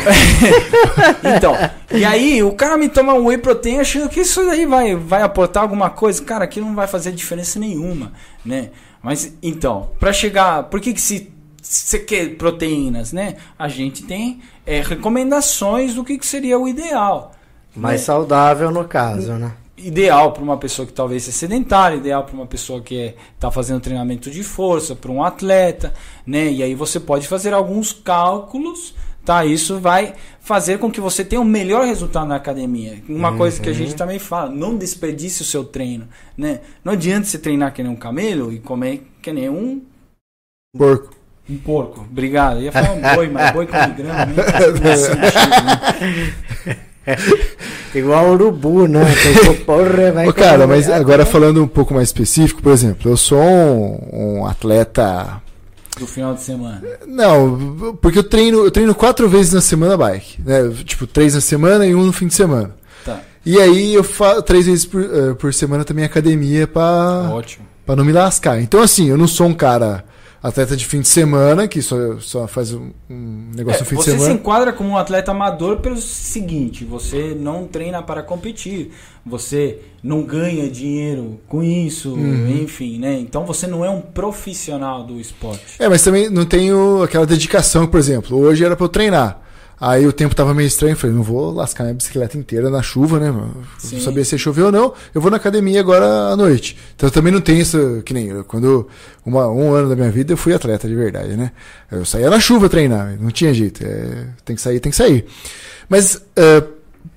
Speaker 3: Então, e aí o cara me toma um whey protein achando que isso aí vai, vai aportar alguma coisa. Cara, aquilo não vai fazer diferença nenhuma, né? Mas, então, pra chegar... Por que que se você quer proteínas, né? A gente tem é, recomendações do que, que seria o ideal.
Speaker 1: Mais
Speaker 3: né?
Speaker 1: saudável no caso, né?
Speaker 3: ideal para uma pessoa que talvez seja sedentária, ideal para uma pessoa que está fazendo treinamento de força, para um atleta, né? E aí você pode fazer alguns cálculos, tá? Isso vai fazer com que você tenha um melhor resultado na academia. Uma coisa que a gente também fala, não desperdice o seu treino, né? Não adianta você treinar que nem um camelo e comer que nem um
Speaker 2: Porco.
Speaker 3: um porco. Obrigado. Eu ia falar um boi, mas boi come grama, nem faz sentido, né?
Speaker 1: Igual o urubu, né? Porra, vai
Speaker 2: Ô, cara, mas agora falando um pouco mais específico, por exemplo, eu sou um, um atleta.
Speaker 3: Do final de semana.
Speaker 2: Não, porque eu treino, eu treino quatro vezes na semana bike. Né? Tipo, três na semana e um no fim de semana.
Speaker 3: Tá,
Speaker 2: E aí eu faço três vezes por, eh, por semana também academia pra,
Speaker 3: ótimo.
Speaker 2: pra não me lascar. Então, assim, eu não sou um cara atleta de fim de semana, que só, só faz um, um negócio
Speaker 3: É,
Speaker 2: no fim de
Speaker 3: você se
Speaker 2: semana.
Speaker 3: enquadra como um atleta amador pelo seguinte: você não treina para competir, você não ganha dinheiro com isso,
Speaker 2: Uhum.
Speaker 3: enfim, né? Então você não é um profissional do esporte.
Speaker 2: É, mas também não tenho aquela dedicação, por exemplo, hoje era pra eu treinar. Aí o tempo tava meio estranho, falei, não vou lascar minha bicicleta inteira na chuva, né? Não sabia se ia chover ou não. Eu vou na academia agora à noite. Então eu também não tenho isso, que nem eu, quando uma, um ano da minha vida eu fui atleta de verdade, né? Eu saía na chuva treinar, não tinha jeito. É, tem que sair, tem que sair. Mas é,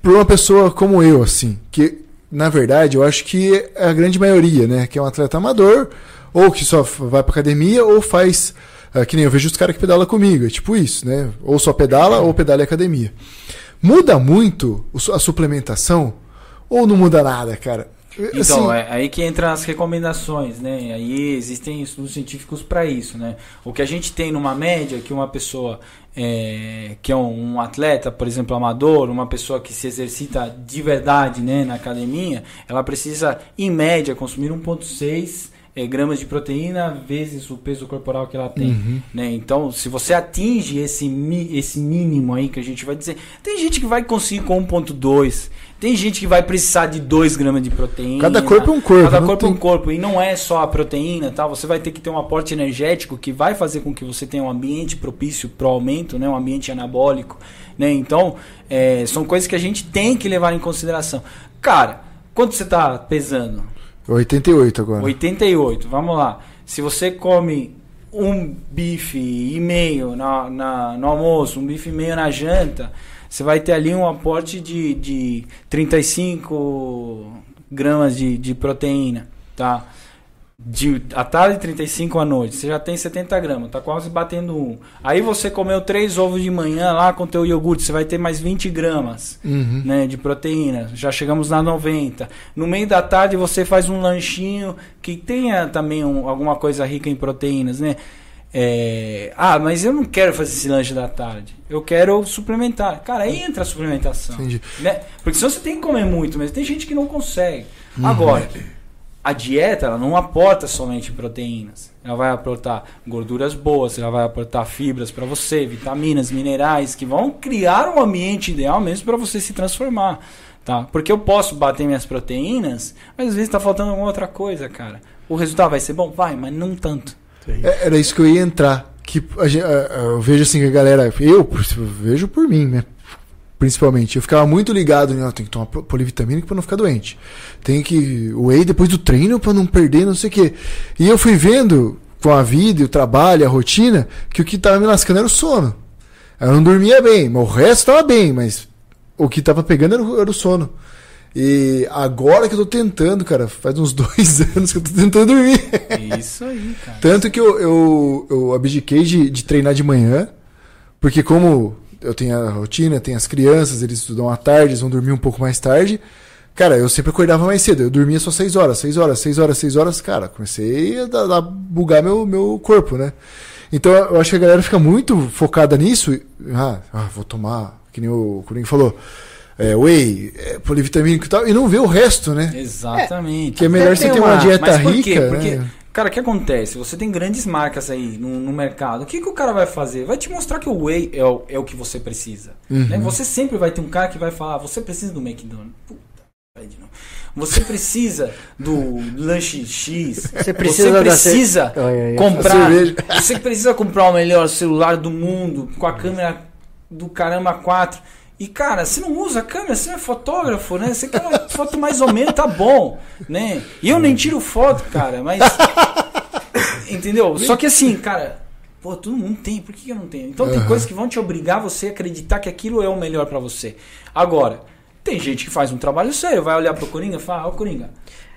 Speaker 2: para uma pessoa como eu, assim, que na verdade eu acho que é a grande maioria, né? Que é um atleta amador, ou que só vai pra academia, ou faz. É, que nem eu vejo os caras que pedalam comigo, é tipo isso, né? Ou só pedala, ou pedala em academia. Muda muito a suplementação, ou não muda nada, cara?
Speaker 3: Então,
Speaker 2: Assim,
Speaker 3: é aí que entram as recomendações, né? Aí existem estudos científicos para isso, né? O que a gente tem numa média que uma pessoa é, que é um, um atleta, por exemplo, amador, uma pessoa que se exercita de verdade, né, na academia, ela precisa, em média, consumir 1,6 é, gramas de proteína vezes o peso corporal que ela tem,
Speaker 2: Uhum.
Speaker 3: né? Então, se você atinge esse, esse mínimo aí que a gente vai dizer, tem gente que vai conseguir com 1,2, tem gente que vai precisar de 2 gramas de proteína.
Speaker 2: Cada corpo é um corpo,
Speaker 3: Cada corpo é um
Speaker 2: tem-
Speaker 3: corpo. E não é só a proteína, tá? Você vai ter que ter um aporte energético que vai fazer com que você tenha um ambiente propício para o aumento, né? Um ambiente anabólico, né? Então, é, são coisas que a gente tem que levar em consideração. Cara, quanto você tá pesando?
Speaker 2: 88 agora.
Speaker 3: 88, vamos lá. Se você come um bife e meio na, na- no almoço, um bife e meio na janta, você vai ter ali um aporte de, de 35 gramas de, de proteína, tá? De, à tarde 35 à noite, você já tem 70 gramas, tá quase batendo um. Aí você comeu três ovos de manhã lá com teu iogurte, você vai ter mais 20 gramas
Speaker 2: Uhum.
Speaker 3: né, de proteína. Já chegamos na 90. No meio da tarde você faz um lanchinho que tenha também um- alguma coisa rica em proteínas, né? É, ah, mas eu não quero fazer esse lanche da tarde. Eu quero suplementar. Cara, aí entra a suplementação.
Speaker 2: Entendi.
Speaker 3: Né? Porque senão você tem que comer muito, mas tem gente que não consegue. Agora, a dieta ela não aporta somente proteínas. Ela vai aportar gorduras boas, ela vai aportar fibras para você, vitaminas, minerais que vão criar um ambiente ideal mesmo para você se transformar, tá? Porque eu posso bater minhas proteínas, mas às vezes tá faltando alguma outra coisa, cara. O resultado vai ser bom, vai, mas não tanto.
Speaker 2: É, Era isso que eu ia entrar. Que a eu vejo assim que a galera. Eu, eu vejo por mim, né? Principalmente. Eu ficava muito ligado, né? Tem que tomar polivitamínico pra não ficar doente. Tem que. Whey depois do treino pra não perder, não sei o quê. E eu fui vendo com a vida, o trabalho, a rotina, que o que tava me lascando era o sono. Eu não dormia bem, mas o resto tava bem, mas o que tava pegando era o, era o sono. E agora que eu tô tentando, cara, faz uns dois anos que eu tô tentando dormir.
Speaker 3: Isso aí, cara.
Speaker 2: Tanto que eu, eu, eu abdiquei de, de treinar de manhã, porque como eu tenho a rotina, tenho as crianças, eles estudam à tarde, eles vão dormir um pouco mais tarde. Cara, eu sempre acordava mais cedo. Eu dormia só 6 horas, 6 horas, 6 horas, 6 horas. Cara, comecei a, dar- dar- bugar meu, meu corpo, né? Então eu acho que a galera fica muito focada nisso. Ah, ah, vou tomar, que nem o Coringa falou, é, whey, é, polivitamínico e tal, e não vê o resto, né?
Speaker 3: Exatamente.
Speaker 2: Que é melhor você ter uma,
Speaker 1: uma-
Speaker 2: dieta
Speaker 3: Mas por
Speaker 2: rica.
Speaker 3: quê? Porque,
Speaker 2: né?
Speaker 3: Cara, o que acontece? Você tem grandes marcas aí no, no mercado. O que, que o cara vai fazer? Vai te mostrar que o whey é o, é o que você precisa.
Speaker 2: Uhum.
Speaker 3: né? Você sempre vai ter um cara que vai falar, você precisa do McDonald's. Puta, de novo. Você precisa do lanche X.
Speaker 1: Você precisa da
Speaker 3: precisa
Speaker 1: ce-
Speaker 3: comprar. Você precisa comprar o melhor celular do mundo com a câmera do caramba 4. E cara, você não usa a câmera, você não é fotógrafo, né? Você quer uma foto mais ou menos, tá bom, né? E eu nem tiro foto, cara, mas. Entendeu? Só que assim, cara, pô, todo mundo tem, por que eu não tenho? Então tem
Speaker 2: Aham.
Speaker 3: coisas que vão te obrigar você a acreditar que aquilo é o melhor pra você. Agora, tem gente que faz um trabalho sério, vai olhar pro Coringa e fala, ó, Coringa,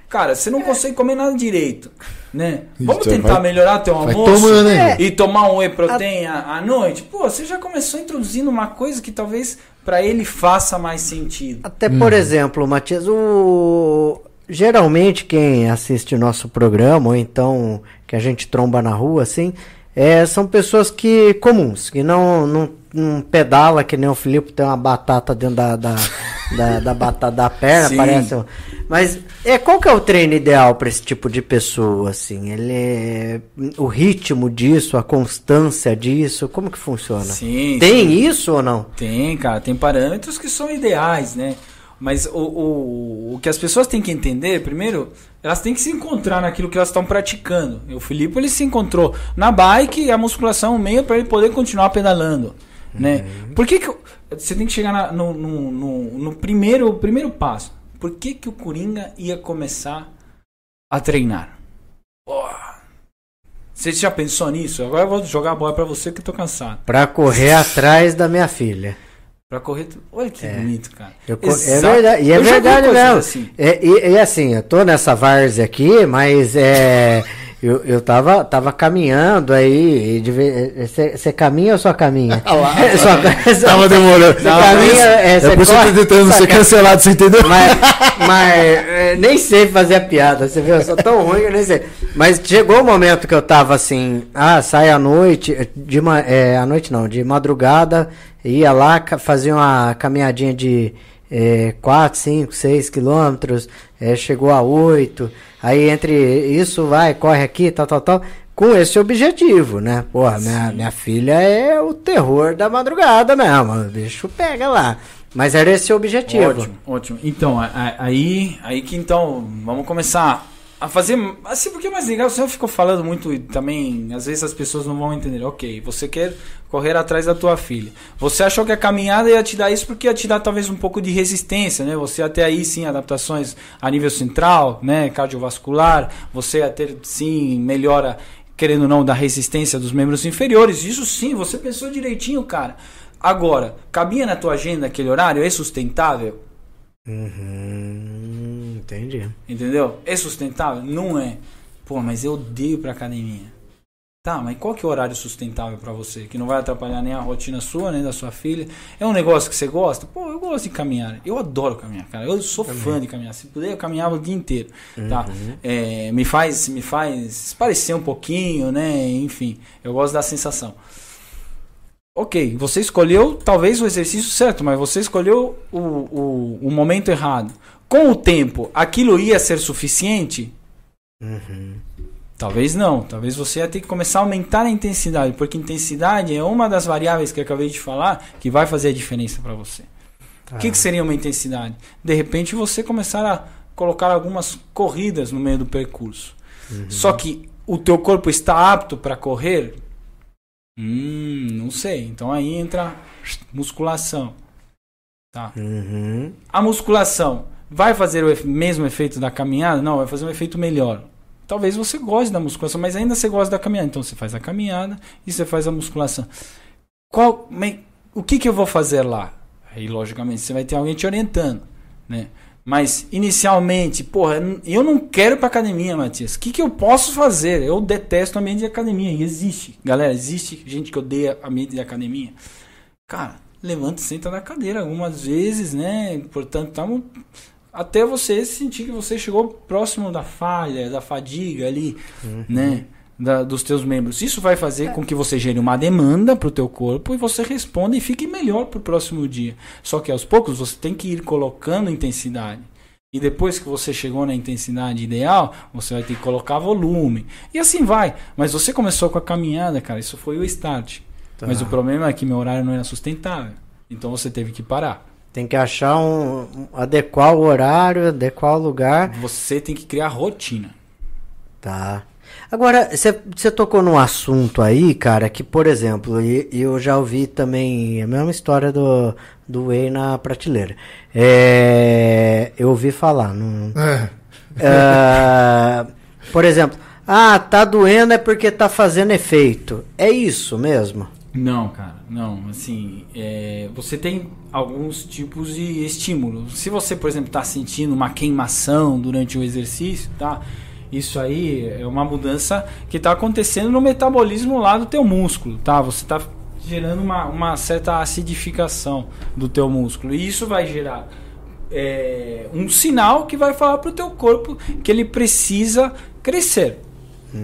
Speaker 3: cara, você não consegue comer nada direito, né? Vamos
Speaker 2: Isso,
Speaker 3: tentar
Speaker 2: vai-
Speaker 3: melhorar teu almoço
Speaker 2: tomando aí.
Speaker 3: e tomar um whey protein à, à noite. Pô, você já começou introduzindo uma coisa que talvez pra ele faça mais sentido.
Speaker 1: Até por exemplo, Matias, o... geralmente quem assiste o nosso programa, ou então que a gente tromba na rua, assim, é, são pessoas que comuns, que não, não, não pedala que nem o Filipe tem uma batata dentro da, da, da, da batata da perna,
Speaker 3: Sim.
Speaker 1: parece. Mas é, qual que é o treino ideal para esse tipo de pessoa, assim? Ele é, o ritmo disso, a constância disso, como que funciona?
Speaker 3: Sim,
Speaker 1: Tem isso ou não?
Speaker 3: Tem, cara, tem parâmetros que são ideais, né? Mas o, o, o que as pessoas têm que entender, primeiro, elas têm que se encontrar naquilo que elas estão praticando. O Filipe ele se encontrou na bike e a musculação meio para ele poder continuar pedalando, né? Por que, que você tem que chegar na- no, no, no, no primeiro, primeiro passo? Por que, que o Coringa ia começar a treinar? Porra. Você já pensou nisso? Agora eu vou jogar a bola para você que eu tô cansado.
Speaker 1: Pra correr atrás da minha filha.
Speaker 3: Pra correr. Olha que bonito, cara.
Speaker 1: Eu é verdade, e é verdade mesmo.
Speaker 3: assim.
Speaker 1: É, e, e assim, eu tô nessa várzea aqui, mas é. Eu, eu tava, tava caminhando aí. Você caminha ou só caminha? só, só,
Speaker 2: Tava demorando.
Speaker 1: Você caminha, é,
Speaker 2: é por isso que eu tô tentando ser
Speaker 1: ca-
Speaker 2: cancelado, você entendeu?
Speaker 1: Mas, mas é, nem sei fazer a piada, você viu? Eu sou tão ruim que eu nem sei. Mas chegou o momento que eu tava assim, ah, sai à noite, de é, à noite não, de madrugada, ia lá, fazia uma caminhadinha de 4, 5, 6 quilômetros, é, chegou a 8, aí entre isso vai, corre aqui, tal, tal, tal, com esse objetivo, né? Porra, minha, minha filha é o terror da madrugada mesmo, o bicho pega lá. Mas era esse o objetivo.
Speaker 3: Ótimo, ótimo. Então, aí, aí que então, vamos começar a fazer. Assim, porque é mais legal, você ficou falando muito e também, às vezes as pessoas não vão entender. Ok, você quer correr atrás da tua filha. Você achou que a caminhada ia te dar isso porque ia te dar talvez um pouco de resistência, né? Você ter aí sim adaptações a nível central, né? Cardiovascular, você ia ter sim melhora, querendo ou não, da resistência dos membros inferiores. Isso sim, você pensou direitinho, cara. Agora, cabia na tua agenda aquele horário? É sustentável?
Speaker 1: Uhum, entendi.
Speaker 3: Entendeu? É sustentável? Não é. Pô, mas eu odeio pra academia. Tá, mas qual que é o horário sustentável pra você? Que não vai atrapalhar nem a rotina sua, nem da sua filha. É um negócio que você gosta? Pô, eu gosto de caminhar. Eu adoro caminhar, cara. Eu sou fã de caminhar. Se puder, eu caminhava o dia inteiro. Tá? É, me faz me faz parecer um pouquinho, né? Enfim, eu gosto da sensação. Ok, você escolheu talvez o exercício certo, mas você escolheu o, o, o momento errado. Com o tempo, aquilo ia ser suficiente? Talvez não. Talvez você ia ter que começar a aumentar a intensidade, porque intensidade é uma das variáveis que eu acabei de falar que vai fazer a diferença para você. O que, que seria uma intensidade? De repente você começar a colocar algumas corridas no meio do percurso. Só que o teu corpo está apto para correr? Hum, não sei. Então aí entra musculação. Tá.
Speaker 1: Uhum.
Speaker 3: A musculação vai fazer o mesmo efeito da caminhada? Não, vai fazer um efeito melhor. Talvez você goste da musculação, mas ainda você gosta da caminhada. Então você faz a caminhada e você faz a musculação. Qual, me- o que, que eu vou fazer lá? Aí, logicamente, você vai ter alguém te orientando, né? Mas, inicialmente, porra, eu não quero ir pra academia, Matias. O que, que eu posso fazer? Eu detesto ambiente de academia. E existe. Galera, existe gente que odeia ambiente de academia. Cara, levanta e senta na cadeira algumas vezes, né? Portanto, tamo, até você sentir que você chegou próximo da falha, da fadiga ali, né? Da- dos teus membros. Isso vai fazer com que você gere uma demanda para o teu corpo e você responda e fique melhor para o próximo dia. Só que aos poucos você tem que ir colocando intensidade. E depois que você chegou na intensidade ideal, você vai ter que colocar volume. E assim vai. Mas você começou com a caminhada, cara. Isso foi o start.
Speaker 1: Tá.
Speaker 3: Mas o problema é que meu horário não era sustentável. Então você teve que parar.
Speaker 1: Tem que achar um, um- adequar o horário, adequar o lugar.
Speaker 3: Você tem que criar rotina.
Speaker 1: Tá. Agora, você tocou num assunto aí, cara, que, por exemplo, e- e eu já ouvi também a mesma história do, do Whey na prateleira. É, eu ouvi falar. Não,
Speaker 2: É.
Speaker 1: É, por exemplo, ah, tá doendo é porque tá fazendo efeito. É isso mesmo?
Speaker 3: Não, cara, não. Assim, é, você tem alguns tipos de estímulo. Se você, por exemplo, está sentindo uma queimação durante o exercício, tá? Isso aí é uma mudança que está acontecendo no metabolismo lá do teu músculo, tá? Você está gerando uma, uma certa acidificação do teu músculo e isso vai gerar é, um sinal que vai falar para o teu corpo que ele precisa crescer.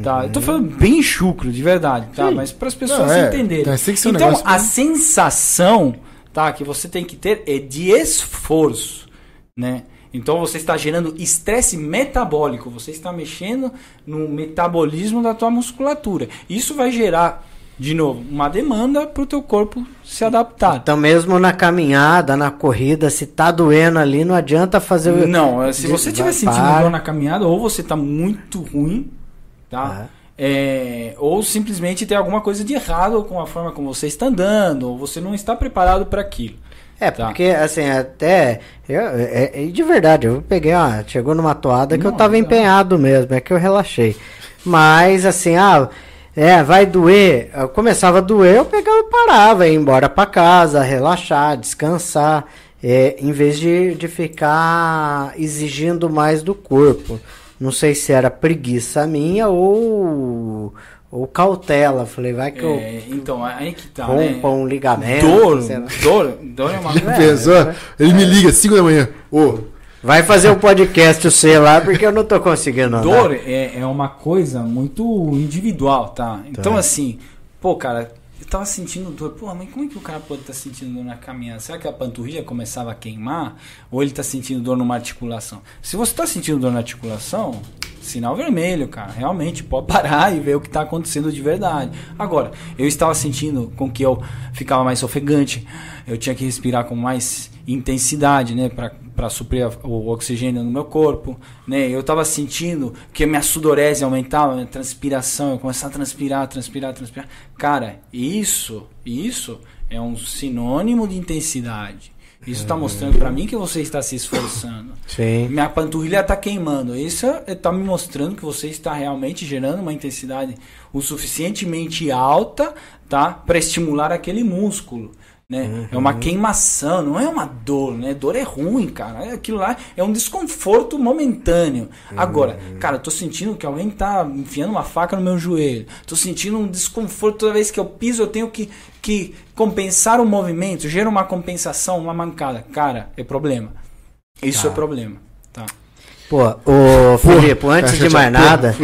Speaker 3: Tá? Eu tô falando bem chucro, de verdade, tá?
Speaker 2: Sim.
Speaker 3: Mas para as pessoas
Speaker 2: Não, é,
Speaker 3: entenderem.
Speaker 2: um
Speaker 3: então,
Speaker 2: negócio
Speaker 3: a sensação tá, que você tem que ter é de esforço, né? Então você está gerando estresse metabólico, você está mexendo no metabolismo da tua musculatura. Isso vai gerar, de novo, uma demanda para o teu corpo se adaptar.
Speaker 1: Então, mesmo na caminhada, na corrida, se tá doendo ali, não adianta fazer o.
Speaker 3: Não, se
Speaker 1: de-
Speaker 3: você estiver
Speaker 1: vai,
Speaker 3: sentindo dor na caminhada, ou você está muito ruim, tá?
Speaker 1: É.
Speaker 3: É, ou simplesmente tem alguma coisa de errado com a forma como você está andando, ou você não está preparado para aquilo.
Speaker 1: É,
Speaker 3: Tá.
Speaker 1: porque, assim, até. Eu, é, é- de verdade, eu peguei uma. Chegou numa toada que eu tava
Speaker 3: não.
Speaker 1: empenhado mesmo, é que eu relaxei. Mas, assim, ah. É, vai doer. Eu começava a doer, eu pegava e parava, ia embora pra casa, relaxar, descansar. É, em vez de, de ficar exigindo mais do corpo. Não sei se era preguiça minha ou, ou cautela. Falei, vai que eu
Speaker 3: É, então, aí que tá, né?
Speaker 1: rompa um ligamento.
Speaker 3: Dor,
Speaker 1: sei
Speaker 3: dor, dor é uma
Speaker 2: Ele pensou, ele me liga às 5 da manhã. Ô,
Speaker 1: Vai fazer o podcast C lá, porque eu não tô conseguindo andar.
Speaker 3: Dor é, é uma coisa muito individual, tá? Então,
Speaker 1: Tá.
Speaker 3: assim, pô, cara, eu tava sentindo dor. Pô, mas como é que o cara pode estar sentindo dor na caminhada? Será que a panturrilha começava a queimar? Ou ele tá sentindo dor numa articulação? Se você tá sentindo dor na articulação, sinal vermelho, cara. Realmente, pode parar e ver o que tá acontecendo de verdade. Agora, eu estava sentindo com que eu ficava mais ofegante, eu tinha que respirar com mais intensidade, né, para suprir a- o oxigênio no meu corpo, né? Eu tava sentindo que a minha sudorese aumentava, minha transpiração, eu começava a transpirar, transpirar, transpirar. Cara, isso, isso é um sinônimo de intensidade. Isso tá mostrando para mim que você está se esforçando.
Speaker 1: Sim.
Speaker 3: Minha panturrilha tá queimando. Isso está me mostrando que você está realmente gerando uma intensidade o suficientemente alta, tá, para estimular aquele músculo. Né? É uma queimação, não é uma dor, né? Dor é ruim, cara. É- Aquilo lá é um desconforto momentâneo. Agora, cara, eu tô sentindo que alguém tá enfiando uma faca no meu joelho. Tô sentindo um desconforto toda vez que eu piso, eu tenho que, que compensar o movimento, gera uma compensação, uma mancada. Cara, é problema. Isso é problema. Tá.
Speaker 1: Pô, ô Filipe, antes de mais nada,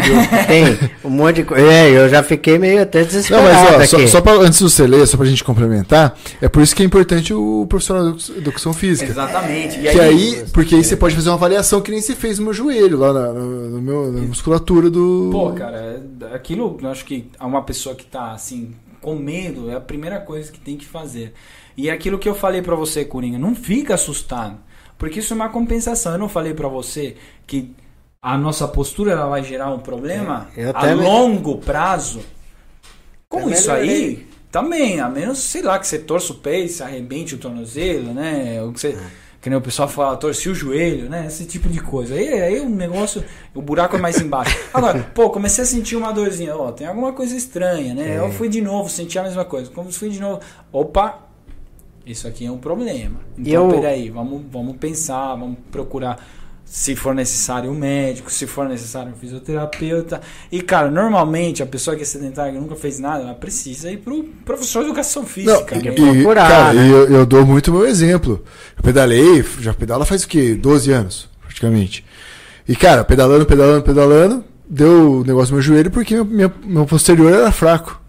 Speaker 1: tem um monte de coisa. É, eu já fiquei meio até
Speaker 2: Não,
Speaker 1: desesperado
Speaker 2: mas ó,
Speaker 1: aqui.
Speaker 2: só, só pra, antes de você ler, só pra gente complementar, é por isso que é importante o profissional de educação física.
Speaker 3: Exatamente. E
Speaker 2: Que aí, porque aí você pode fazer uma avaliação que nem você fez no meu joelho, lá na, no, no meu, na musculatura do.
Speaker 3: Pô, cara, é- aquilo eu acho que uma pessoa que tá assim, com medo, é a primeira coisa que tem que fazer. E é aquilo que eu falei pra você, Coringa, não fica assustado. Porque isso é uma compensação. Eu não falei pra você que a nossa postura ela vai gerar um problema
Speaker 1: É,
Speaker 3: a
Speaker 1: me-
Speaker 3: longo prazo. Com isso aí, também, a menos, sei lá, que você torça o peito, se arrebente o tornozelo, né? Ou que você. Que nem o pessoal fala, torci o joelho, né? Esse tipo de coisa. Aí, aí o negócio, o buraco é mais embaixo. Agora, pô, comecei a sentir uma dorzinha. Ó, tem alguma coisa estranha, né? Eu fui de novo, senti a mesma coisa. Como fui de novo. Opa, isso aqui é um problema. Então,
Speaker 1: eu-
Speaker 3: peraí, vamos, vamos pensar, vamos procurar. Se for necessário um médico, se for necessário um fisioterapeuta. E, cara, normalmente a pessoa que é sedentária, que nunca fez nada, ela precisa ir pro professor de educação
Speaker 2: Não,
Speaker 3: física.
Speaker 2: e,
Speaker 3: né?
Speaker 1: procurar,
Speaker 2: cara,
Speaker 1: né?
Speaker 2: e eu, eu dou muito meu exemplo. Eu pedalei, já pedala faz o quê? 12 anos, praticamente. E, cara, pedalando, pedalando, pedalando, deu o negócio no meu joelho porque meu, minha- meu posterior era fraco.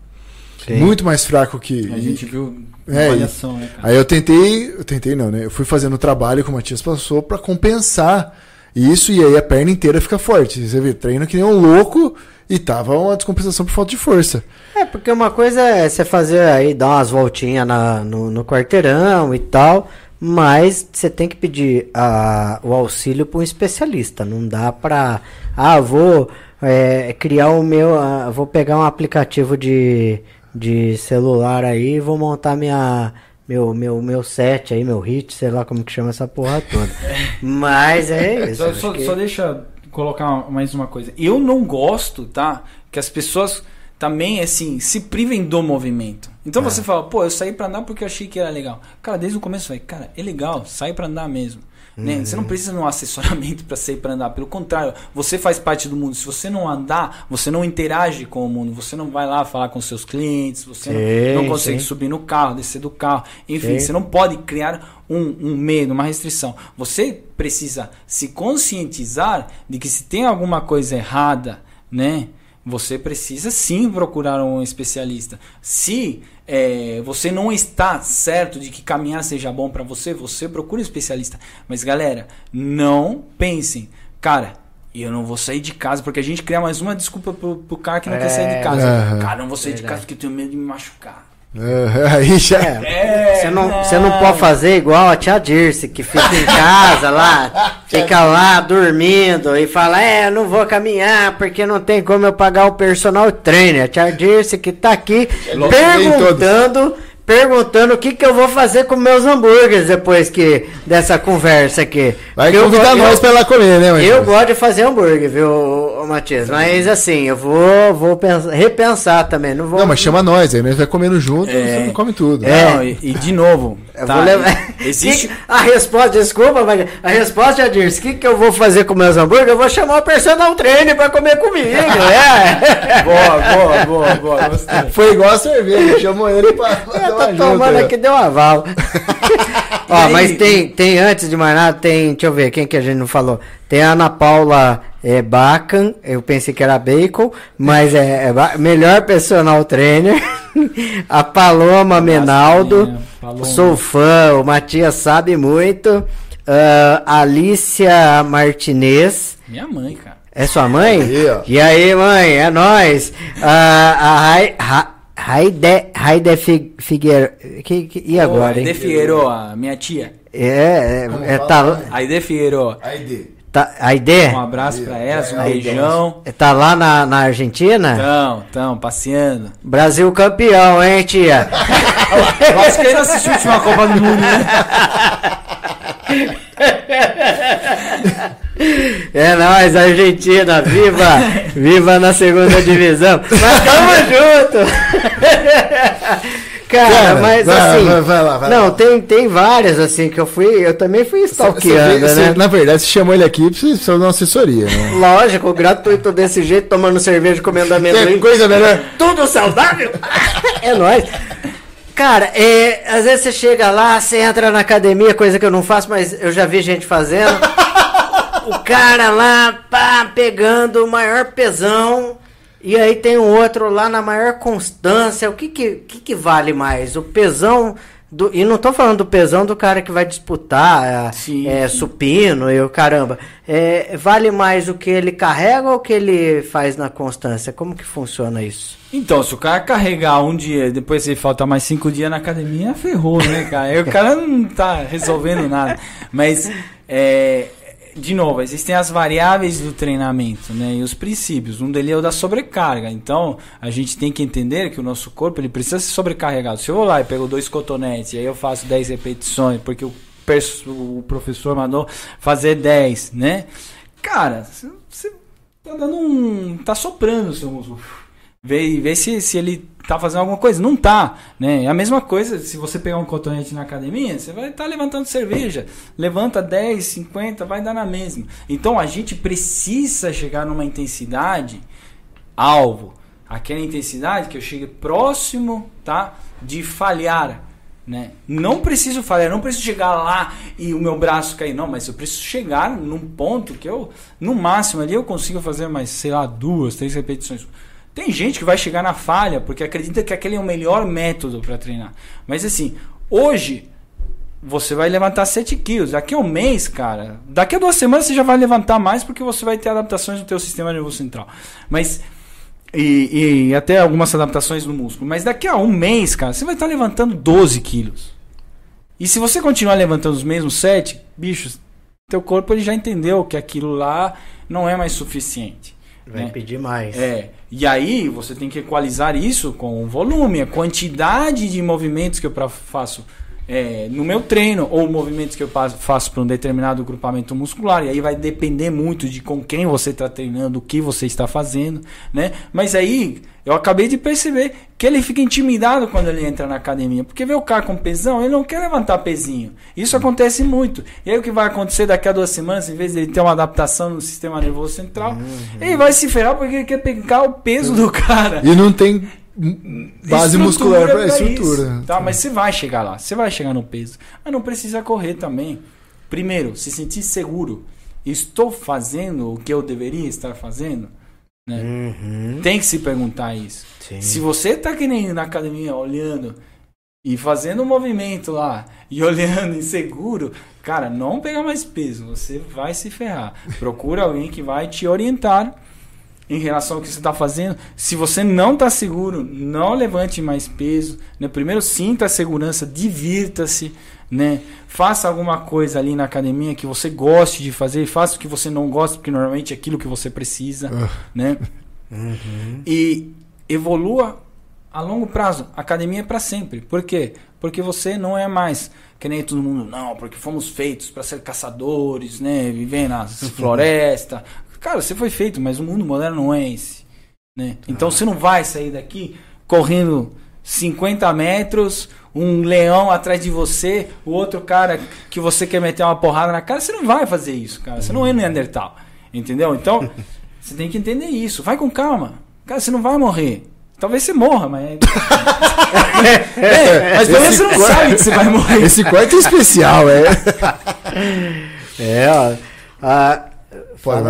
Speaker 1: Sim.
Speaker 2: Muito mais fraco que.
Speaker 3: A gente viu
Speaker 2: É,
Speaker 3: avaliação, né, cara?
Speaker 2: Aí eu tentei, eu tentei não, né? Eu fui fazendo o trabalho que o Matias passou pra compensar isso e aí a perna inteira fica forte. Você vê, treino que nem um louco e tava uma descompensação por falta de força.
Speaker 1: É, porque uma coisa é você fazer aí, dar umas voltinhas na, no, no quarteirão e tal, mas você tem que pedir a, o auxílio para um especialista. Não dá pra. Ah, vou é, criar o meu. ah, vou pegar um aplicativo de, de celular aí vou montar minha. Meu, meu, meu set aí, meu hit, sei lá como que chama essa porra toda. Mas é isso.
Speaker 3: Só, só,
Speaker 1: que-
Speaker 3: só deixa colocar mais uma coisa. Eu não gosto, tá? Que as pessoas também, assim, se privem do movimento. Então
Speaker 1: É.
Speaker 3: você fala, pô, eu saí pra andar porque eu achei que era legal. Cara, desde o começo eu falei, cara, é legal, sai pra andar mesmo. Né?
Speaker 1: Uhum.
Speaker 3: Você não precisa de um assessoramento pra sair pra andar. Pelo contrário, você faz parte do mundo. Se você não andar, você não interage com o mundo. Você não vai lá falar com seus clientes. Você
Speaker 1: Sim,
Speaker 3: não, não consegue
Speaker 1: sim.
Speaker 3: subir no carro, descer do carro. Enfim,
Speaker 1: Sim.
Speaker 3: você não pode criar um, um medo, uma restrição. Você precisa se conscientizar de que se tem alguma coisa errada, né? Você precisa sim procurar um especialista. Se é, você não está certo de que caminhar seja bom para você, você procura um especialista. Mas galera, não pensem, cara, eu não vou sair de casa, porque a gente cria mais uma desculpa pro, pro cara que não quer sair de casa.
Speaker 2: Aham.
Speaker 3: Cara, não vou sair de casa porque eu tenho medo de me machucar.
Speaker 2: É, aí já.
Speaker 1: É, Você não, você não pode fazer igual a tia Dirce, que fica em casa lá, fica lá dormindo e fala, é, não vou caminhar porque não tem como eu pagar o personal trainer. A tia Dirce que tá aqui perguntando, perguntando o que, que eu vou fazer com meus hambúrgueres depois que dessa conversa aqui.
Speaker 2: Vai
Speaker 1: Eu
Speaker 2: convidar
Speaker 1: go-
Speaker 2: nós
Speaker 1: eu-
Speaker 2: pra lá comer, né, Matias?
Speaker 1: eu gosto de fazer hambúrguer, viu, Matias? Mas assim, eu vou, vou pensar- repensar também. Não vou.
Speaker 2: Não, mas chama nós, aí nós vai comendo junto, você não come tudo.
Speaker 1: É.
Speaker 3: Não, e, e de novo,
Speaker 1: Eu
Speaker 3: tá?
Speaker 1: vou levar.
Speaker 3: existe
Speaker 1: a resposta, desculpa, mas a resposta é Dirce, o que, que eu vou fazer com meus hambúrgueres? Eu vou chamar o personal trainer pra comer comigo, é.
Speaker 3: Boa, boa, boa, boa. Gostei.
Speaker 2: Foi igual a cerveja, chamou ele pra junto.
Speaker 1: tomando aqui, deu um aval. Ó,
Speaker 3: aí?
Speaker 1: mas tem, tem, antes de mais nada, tem, deixa eu ver, quem que a gente não falou? Tem a Ana Paula é, Bacan, eu pensei que era Bacon, mas é, é melhor personal trainer. a Paloma Menaldo,
Speaker 3: Paloma.
Speaker 1: Sou fã, o Matias sabe muito. Ah, Alicia Martinez.
Speaker 3: Minha mãe, cara.
Speaker 1: É sua mãe? E aí, mãe? É nóis. Ah, a Rai- Ra- Raide, Raide Fi- Figueiro. Que, que- e agora, hein?
Speaker 3: Figueroa, minha tia.
Speaker 1: É, é, é, tá,
Speaker 2: né?
Speaker 3: Aide Figueroa.
Speaker 2: Aí, Dê.
Speaker 1: tá. Aide?
Speaker 3: Um abraço pra elas, um beijão.
Speaker 1: Tá lá na, na Argentina?
Speaker 3: Tão, tão, passeando.
Speaker 1: Brasil campeão, hein, tia?
Speaker 3: Eu acho que ele não assistiu a última Copa do Mundo, né?
Speaker 1: É nóis, Argentina, viva! Viva na segunda divisão! Mas tamo junto! Cara,
Speaker 2: Cara,
Speaker 1: mas
Speaker 2: vai,
Speaker 1: assim.
Speaker 2: vai, vai lá, vai
Speaker 1: não,
Speaker 2: lá.
Speaker 1: tem, tem várias assim que eu fui. Eu também fui stalkeando,
Speaker 2: você-
Speaker 1: né?
Speaker 2: Na verdade, você chamou ele aqui pra você uma assessoria, né?
Speaker 1: Lógico, gratuito desse jeito, tomando cerveja, comendo
Speaker 2: Tem
Speaker 1: amendoim.
Speaker 2: coisa melhor.
Speaker 1: Tudo saudável? é nóis. Cara, é, às vezes você chega lá, você entra na academia, coisa que eu não faço, mas eu já vi gente fazendo. O cara lá, pá, pegando o maior pesão. E aí tem um outro lá na maior constância. O que que, que, que vale mais? O pesão. Do, e não tô falando do pesão do cara que vai disputar é,
Speaker 3: Sim,
Speaker 1: é,
Speaker 3: sim.
Speaker 1: supino e o caramba. É, vale mais o que ele carrega ou o que ele faz na constância? Como que funciona isso?
Speaker 3: Então, se o cara carregar um dia e depois ele faltar mais cinco dias na academia, ferrou, né, cara? Aí o cara não tá resolvendo nada. Mas, é, de novo, existem as variáveis do treinamento, né? E os princípios. Um deles é o da sobrecarga. Então, a gente tem que entender que o nosso corpo ele precisa ser sobrecarregado. Se eu vou lá e pego dois cotonetes e aí eu faço 10 repetições, porque o, o professor mandou fazer 10, né? Cara, você tá dando um. tá soprando o seu músculo. Vê, vê se, se ele tá fazendo alguma coisa. Não tá, né? É a mesma coisa, se você pegar um cotonete na academia, você vai estar levantando cerveja. Levanta 10, 50, vai dar na mesma. Então a gente precisa chegar numa intensidade alvo. Aquela intensidade que eu chegue próximo, tá? De falhar, Né? Não preciso falar, eu não preciso chegar lá e o meu braço cair, não, mas eu preciso chegar num ponto que eu, no máximo ali, eu consigo fazer mais, sei lá, duas, três repetições. Tem gente que vai chegar na falha porque acredita que aquele é o melhor método para treinar. Mas assim, hoje você vai levantar 7 quilos. Daqui a um mês, cara, daqui a duas semanas você já vai levantar mais porque você vai ter adaptações no teu sistema nervoso central. Mas e, e até algumas adaptações no músculo. Mas daqui a um mês, cara, você vai estar levantando 12 quilos. E se você continuar levantando os mesmos 7, bichos, teu corpo ele já entendeu que aquilo lá não é mais suficiente.
Speaker 1: Vai
Speaker 3: né?
Speaker 1: pedir mais.
Speaker 3: É. E aí você tem que equalizar isso com o volume, a quantidade de movimentos que eu faço é, no meu treino ou movimentos que eu faço para um determinado grupamento muscular. E aí vai depender muito de com quem você está treinando, o que você está fazendo, né? Mas aí eu acabei de perceber que ele fica intimidado quando ele entra na academia, porque vê o cara com pesão, ele não quer levantar pezinho. Isso acontece muito. E aí o que vai acontecer daqui a duas semanas, em vez de ele ter uma adaptação no sistema nervoso central, ele vai se ferrar porque ele quer pegar o peso do cara.
Speaker 2: E não tem base muscular
Speaker 3: isso,
Speaker 2: estrutura.
Speaker 3: Tá, mas você vai chegar lá, você vai chegar no peso. Mas não precisa correr também. Primeiro, se sentir seguro. Estou fazendo o que eu deveria estar fazendo? Né?
Speaker 1: Uhum.
Speaker 3: Tem que se perguntar isso.
Speaker 1: Sim.
Speaker 3: Se você tá que nem na academia olhando e fazendo um movimento lá e olhando inseguro, cara, não pega mais peso, você vai se ferrar. Procura alguém que vai te orientar em relação ao que você está fazendo. Se você não está seguro, não levante mais peso. Né? Primeiro, sinta a segurança, divirta-se. Né? Faça alguma coisa ali na academia que você goste de fazer. Faça o que você não gosta, porque normalmente é aquilo que você precisa. Né?
Speaker 1: Uhum.
Speaker 3: E evolua a longo prazo. Academia é para sempre. Por quê? Porque você não é mais que nem todo mundo, não, porque fomos feitos para ser caçadores, né? Viver nas florestas. Cara, você foi feito, mas o mundo moderno não é esse. Né? Então você não vai sair daqui correndo 50 metros, um leão atrás de você, o outro cara que você quer meter uma porrada na cara. Você não vai fazer isso, cara. Você não é Neandertal. Entendeu? Então, você tem que entender isso. Vai com calma. Cara, você não vai morrer. Talvez você morra, mas. é, mas pelo menos você não sabe que você vai morrer.
Speaker 2: Esse quarto é especial, é.
Speaker 1: É, ó. Ah,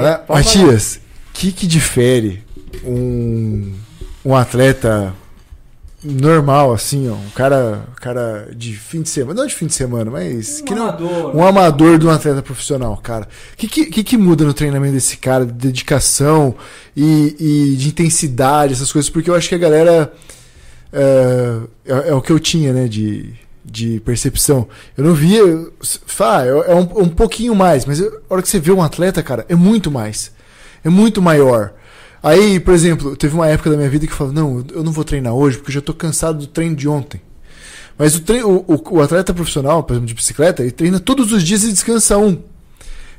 Speaker 2: Né?
Speaker 1: pode
Speaker 2: Matias, o que, que difere um, um atleta normal, assim, ó, um cara, cara de fim de semana, não de fim de semana, mas
Speaker 3: Um
Speaker 2: que não,
Speaker 3: amador.
Speaker 2: um amador de um atleta profissional, cara. O que, que, que, que muda no treinamento desse cara, de dedicação e, e de intensidade, essas coisas? Porque eu acho que a galera é, é, é o que eu tinha, né, de, de percepção. Eu não via, fá, é, é um, um pouquinho mais, mas eu- a hora que você vê um atleta, cara, é muito mais, é muito maior. Aí, por exemplo, teve uma época da minha vida que eu falava, não, eu não vou treinar hoje porque eu já tô cansado do treino de ontem. Mas o, treino, o, o- o atleta profissional, por exemplo, de bicicleta, ele treina todos os dias e descansa um.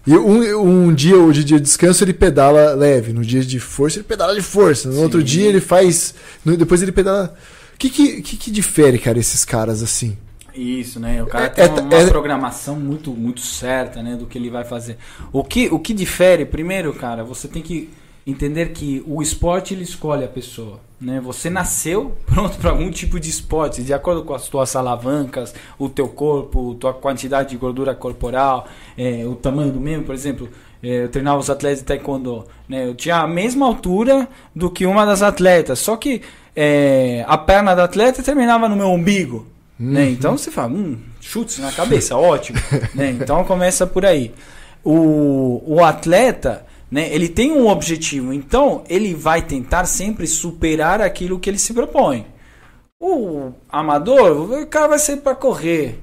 Speaker 2: E um, um dia, o dia de descanso, ele pedala leve. No dia de força, ele pedala de força. No outro dia, ele faz. no- depois ele pedala. O que, que, que, que difere, cara, esses caras assim?
Speaker 3: Isso, né? O cara
Speaker 2: É-
Speaker 3: tem
Speaker 2: é-
Speaker 3: uma,
Speaker 2: é-
Speaker 3: programação muito, muito certa, né? Do que ele vai fazer. O que, o que difere, primeiro, cara, você tem que entender que o esporte ele escolhe a pessoa, né? Você nasceu pronto para algum tipo de esporte, de acordo com as tuas alavancas, o teu corpo, tua quantidade de gordura corporal, é, o tamanho do membro, por exemplo. é, Eu treinava os atletas de taekwondo, né? Eu tinha a mesma altura do que uma das atletas, só que é, a perna da atleta terminava no meu umbigo, né? Então você fala, hum, chutes na cabeça, ótimo. né? Então começa por aí. O, o atleta, né, ele tem um objetivo, então ele vai tentar sempre superar aquilo que ele se propõe. O amador, o cara vai ser para correr.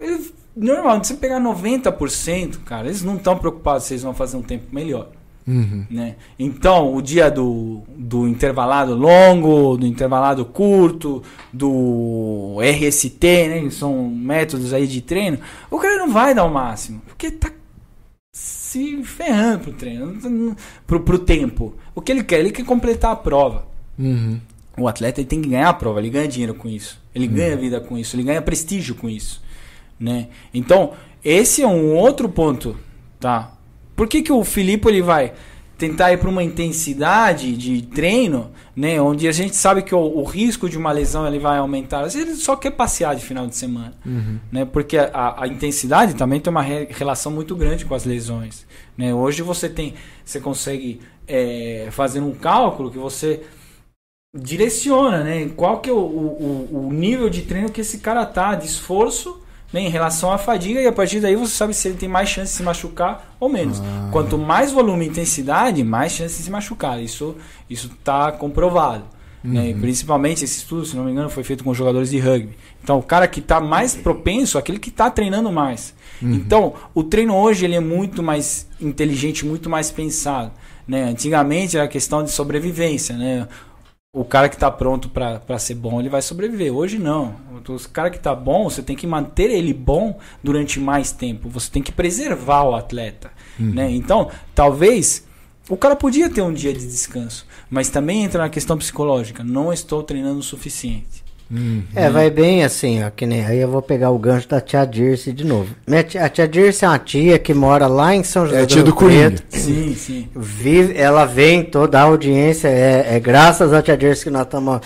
Speaker 3: Ele, normal, se você pegar 90%, cara, eles não estão preocupados se eles vão fazer um tempo melhor.
Speaker 2: Uhum.
Speaker 3: Né? Então, o dia do, do intervalado longo, do intervalado curto, do RST, né? que são métodos aí de treino, o cara não vai dar o máximo, porque tá se ferrando pro treino, pro, pro tempo. O que ele quer? Ele quer completar a prova.
Speaker 2: Uhum.
Speaker 3: O atleta tem que ganhar a prova, ele ganha dinheiro com isso, ele ganha vida com isso, ele ganha prestígio com isso, né? Então esse é um outro ponto, tá? Por que, que o Filipe ele vai tentar ir para uma intensidade de treino, né, onde a gente sabe que o, o risco de uma lesão ele vai aumentar. Às vezes ele só quer passear de final de semana, né, porque a, a intensidade também tem uma re- relação muito grande com as lesões. Né. Hoje você tem, você consegue é, fazer um cálculo que você direciona, né? Qual que é o, o, o- o nível de treino que esse cara tá, de esforço, né, em relação à fadiga, e a partir daí você sabe se ele tem mais chance de se machucar ou menos. Quanto mais volume e intensidade, mais chance de se machucar. Isso isso tá comprovado. né? E principalmente esse estudo, se não me engano, foi feito com jogadores de rugby. Então, o cara que está mais propenso, é aquele que está treinando mais. Então, o treino hoje ele é muito mais inteligente, muito mais pensado. Né? Antigamente era questão de sobrevivência, né? O cara que está pronto para ser bom, ele vai sobreviver. Hoje não. O cara que está bom, você tem que manter ele bom durante mais tempo. Você tem que preservar o atleta. Né? Então, talvez o cara podia ter um dia de descanso, mas também entra na questão psicológica. Não estou treinando o suficiente.
Speaker 1: É, vai bem assim, ó, que nem aí eu vou pegar o gancho da tia Dirce de novo. Minha tia- a tia Dirce é uma tia que mora lá em São José
Speaker 2: É a tia do.
Speaker 1: Preto.
Speaker 3: Sim, sim.
Speaker 1: Vive, ela vem toda a audiência, é, é graças à tia Dirce que nós estamos.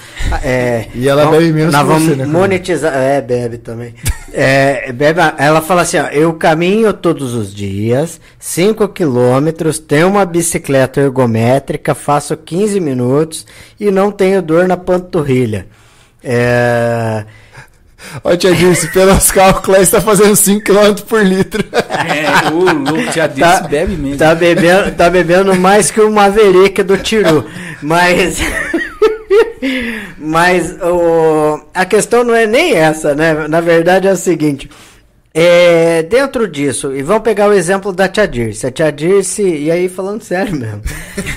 Speaker 1: É,
Speaker 2: E ela
Speaker 1: vamos-
Speaker 2: bebe menos
Speaker 1: Nós
Speaker 2: que
Speaker 1: vamos
Speaker 2: você, né,
Speaker 1: monetizar. É, bebe também. É, bebe, ela fala assim: ó, eu caminho todos os dias, 5 quilômetros, tenho uma bicicleta ergométrica, faço 15 minutos e não tenho dor na panturrilha. É.
Speaker 2: Ó, tia Dirce, pelos cálculos, você tá fazendo 5km por litro.
Speaker 3: É, o louco já disse,
Speaker 1: Tá-
Speaker 3: bebe mesmo.
Speaker 1: Tá bebendo, tá bebendo mais que o Maverick do Tiru. Mas. Mas o, a questão não é nem essa, né? Na verdade é o seguinte. É, dentro disso, e vamos pegar o exemplo da Tia Dirce. A Tia Dirce, e aí falando sério mesmo,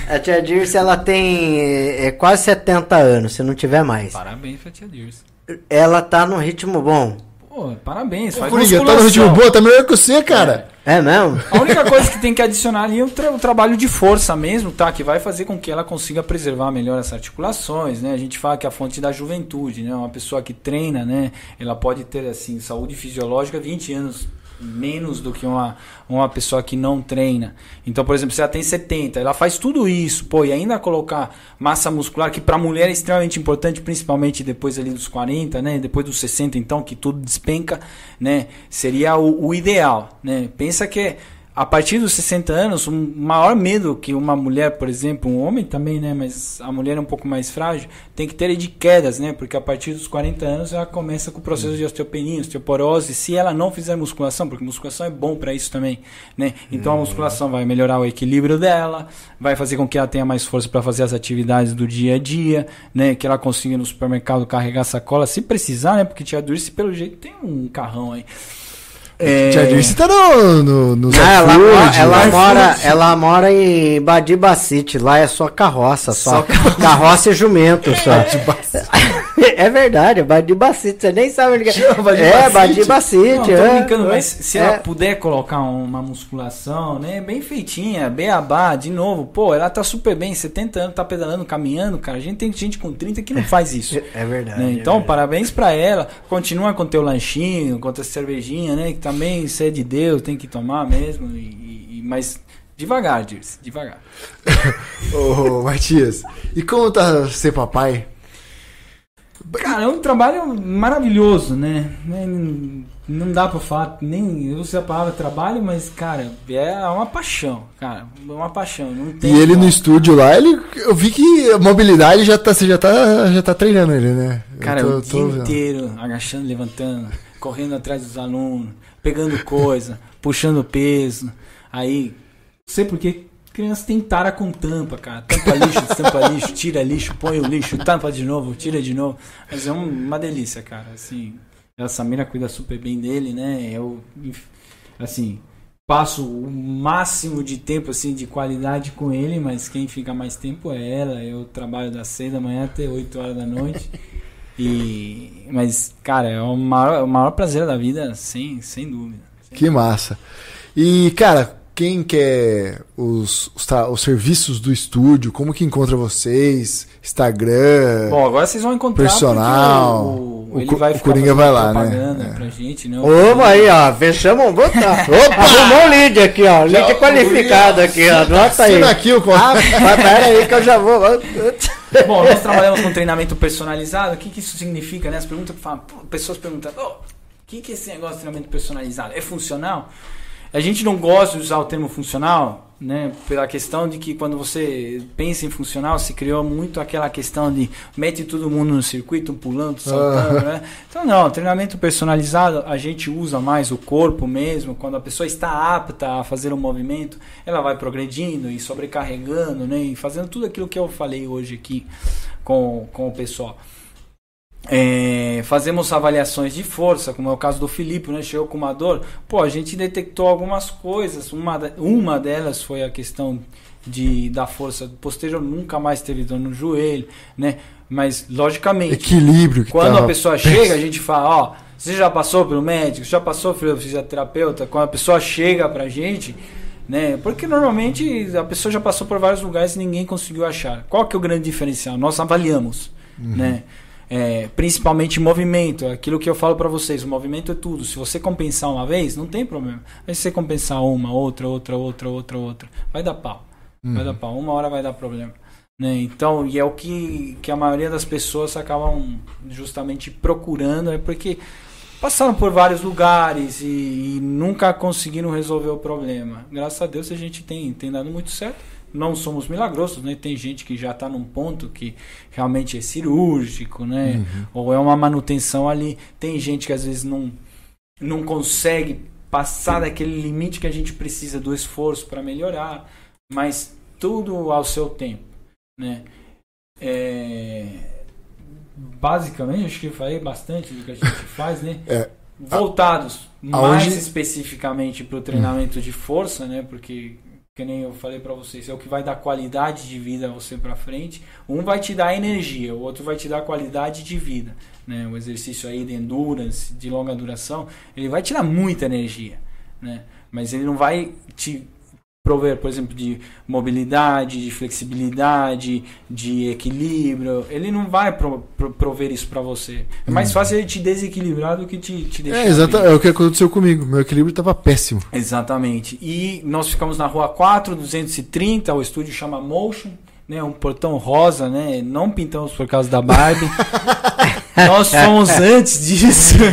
Speaker 1: a Tia Dirce ela tem é, é, quase 70 anos, se não tiver mais.
Speaker 3: Parabéns pra tia Dirce.
Speaker 1: Ela tá num ritmo bom.
Speaker 3: Pô, parabéns. Faz
Speaker 2: Coringa, tá no ritmo boa, tá melhor que você, cara.
Speaker 1: É mesmo?
Speaker 3: A única coisa que tem que adicionar ali é o, tra- o trabalho de força mesmo, tá? Que vai fazer com que ela consiga preservar melhor as articulações, né? A gente fala que é a fonte da juventude, né? Uma pessoa que treina, né? Ela pode ter, assim, saúde fisiológica 20 anos menos do que uma, uma pessoa que não treina. Então, por exemplo, se ela tem 70, ela faz tudo isso, pô, e ainda colocar massa muscular, que para mulher é extremamente importante, principalmente depois ali dos 40, né? Depois dos 60, então, que tudo despenca, né? Seria o, o ideal, né? Pensa que a partir dos 60 anos, o maior medo que uma mulher, por exemplo, um homem também, né, mas a mulher é um pouco mais frágil, tem que ter é de quedas, né, porque a partir dos 40 anos ela começa com o processo de osteopenia, osteoporose, se ela não fizer musculação, porque musculação é bom para isso também, né? Então a musculação vai melhorar o equilíbrio dela, vai fazer com que ela tenha mais força para fazer as atividades do dia a dia, né, que ela consiga no supermercado carregar sacola, se precisar, né, porque tia Dulce pelo jeito tem um carrão aí. É,
Speaker 2: Tia Dirce tá no, no, no
Speaker 1: Ah, ela, ela mora, ela mora em Badiba City, lá é só carroça, só, carroça. e jumento só. é verdade, é Badiba City, você nem sabe onde que
Speaker 2: Chama Badiba
Speaker 1: é.
Speaker 2: City?
Speaker 1: Badiba City,
Speaker 3: Não, tô
Speaker 1: é.
Speaker 3: brincando, mas se
Speaker 1: É.
Speaker 3: ela puder colocar uma musculação, né, bem feitinha, beabá, de novo, pô, ela tá super bem, 70 anos, tá pedalando, caminhando, cara, a gente tem gente com 30 que não faz isso.
Speaker 1: É verdade.
Speaker 3: né?
Speaker 1: é
Speaker 3: Então,
Speaker 1: verdade.
Speaker 3: parabéns pra ela. Continua com teu lanchinho, com tua cervejinha, né? Que também isso é de Deus, tem que tomar mesmo. E, e- mas devagar, Dirce, devagar.
Speaker 2: Ô, Matias, e como tá ser papai?
Speaker 3: Cara, é um trabalho maravilhoso, né? Nem- Não dá pra falar, nem eu usei a palavra trabalho, mas, cara, é uma paixão, cara. É uma paixão. Não tem
Speaker 2: E ele
Speaker 3: como.
Speaker 2: no estúdio lá, ele, eu vi que a mobilidade já tá, você já tá, já tá treinando ele, né? Eu
Speaker 3: Cara,
Speaker 2: tô-
Speaker 3: o
Speaker 2: tô
Speaker 3: dia
Speaker 2: vendo.
Speaker 3: inteiro, agachando, levantando, correndo atrás dos alunos, pegando coisa, puxando peso. Aí, não sei porque criança tem tara com tampa, cara. Tampa lixo, tampa lixo, tira lixo, põe o lixo, tampa de novo, tira de novo. Mas é um- uma delícia, cara. Assim, a Samira cuida super bem dele, né? Eu, assim, passo o máximo de tempo, assim, de qualidade com ele, mas quem fica mais tempo é ela. Eu trabalho das seis da manhã até 8 horas da noite. E, mas, cara, é o maior, o maior prazer da vida, sem, sem dúvida.
Speaker 2: Que massa. E, cara, quem quer os, os, tra- os serviços do estúdio, como que encontra vocês? Instagram.
Speaker 3: Bom, agora vocês vão encontrar
Speaker 2: Personal.
Speaker 3: O,
Speaker 2: O
Speaker 3: ele
Speaker 2: Co-
Speaker 3: vai
Speaker 2: o
Speaker 3: ficar
Speaker 2: Coringa vai lá, né?
Speaker 3: propaganda
Speaker 2: É.
Speaker 3: pra gente, né?
Speaker 1: Opa, aí, ó. Fechamos. Botar. Opa! Arrumou um lead aqui, ó. Lead qualificado aqui, ó. Anota aí.
Speaker 2: Aqui o
Speaker 1: Ah, pera aí que eu já vou.
Speaker 3: Bom, nós trabalhamos com treinamento personalizado. O que, que isso significa, né? As perguntas que falam, pessoas perguntam, "Ô, o que, que é esse negócio de treinamento personalizado? É funcional? A gente não gosta de usar o termo funcional, né? Pela questão de que quando você pensa em funcional, se criou muito aquela questão de mete todo mundo no circuito, pulando, saltando, né? Então não, treinamento personalizado, a gente usa mais o corpo mesmo. Quando a pessoa está apta a fazer um movimento, ela vai progredindo e sobrecarregando, né? E fazendo tudo aquilo que eu falei hoje aqui com, com o pessoal. É, fazemos avaliações de força, como é o caso do Filipe, né? Chegou com uma dor. Pô, a gente detectou algumas coisas. Uma, uma delas foi a questão de, da força posterior, nunca mais teve dor no joelho, né? Mas, logicamente,
Speaker 2: Equilíbrio que
Speaker 3: quando
Speaker 2: tava
Speaker 3: a pessoa chega, a gente fala, ó, você já passou pelo médico, já passou pelo fisioterapeuta, quando a pessoa chega pra gente, né? Porque normalmente a pessoa já passou por vários lugares e ninguém conseguiu achar. Qual que é o grande diferencial? Nós avaliamos, né? É, principalmente movimento, aquilo que eu falo pra vocês, o movimento é tudo. Se você compensar uma vez, não tem problema. Mas se você compensar uma, outra, outra, outra, outra, outra, vai dar pau. Vai dar pau. Uma hora vai dar problema. Né? Então, e é o que, que a maioria das pessoas acabam justamente procurando, é porque passaram por vários lugares e, e nunca conseguiram resolver o problema. Graças a Deus a gente tem, tem dado muito certo. Não somos milagrosos, né? Tem gente que já está num ponto que realmente é cirúrgico, né? Ou é uma manutenção ali. Tem gente que às vezes não, não consegue passar daquele limite que a gente precisa do esforço para melhorar, mas tudo ao seu tempo, né? É, Basicamente, acho que eu falei bastante do que a gente faz, né?
Speaker 2: É.
Speaker 3: Voltados
Speaker 2: Aonde-
Speaker 3: mais especificamente para o treinamento de força, né? Porque que nem eu falei para vocês, é o que vai dar qualidade de vida a você para frente. Um vai te dar energia, o outro vai te dar qualidade de vida, né? O exercício aí de endurance, de longa duração, ele vai te dar muita energia, né? Mas ele não vai te prover, por exemplo, de mobilidade, de flexibilidade, de equilíbrio. Ele não vai pro- pro- prover isso para você. É mais fácil ele te desequilibrar do que te, te deixar.
Speaker 2: É, exato,
Speaker 3: bem.
Speaker 2: é o que aconteceu comigo. Meu equilíbrio tava péssimo.
Speaker 3: Exatamente. E nós ficamos na rua 4, 230, o estúdio chama Motion, né? Um portão rosa, né? Não pintamos por causa da Barbie. nós fomos antes disso.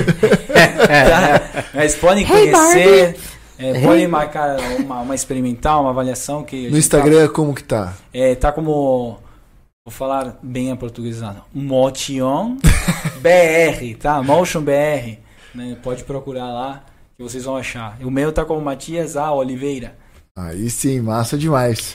Speaker 3: Tá? Mas podem conhecer. É, podem marcar uma, uma experimental, uma avaliação que
Speaker 2: No
Speaker 3: gente
Speaker 2: Instagram, como que tá?
Speaker 3: Tá, é, tá como vou falar bem a portuguesado. Motion BR, tá? Motion BR, né? Pode procurar lá que vocês vão achar. O meu tá como Matias A Oliveira.
Speaker 2: Aí sim, massa demais.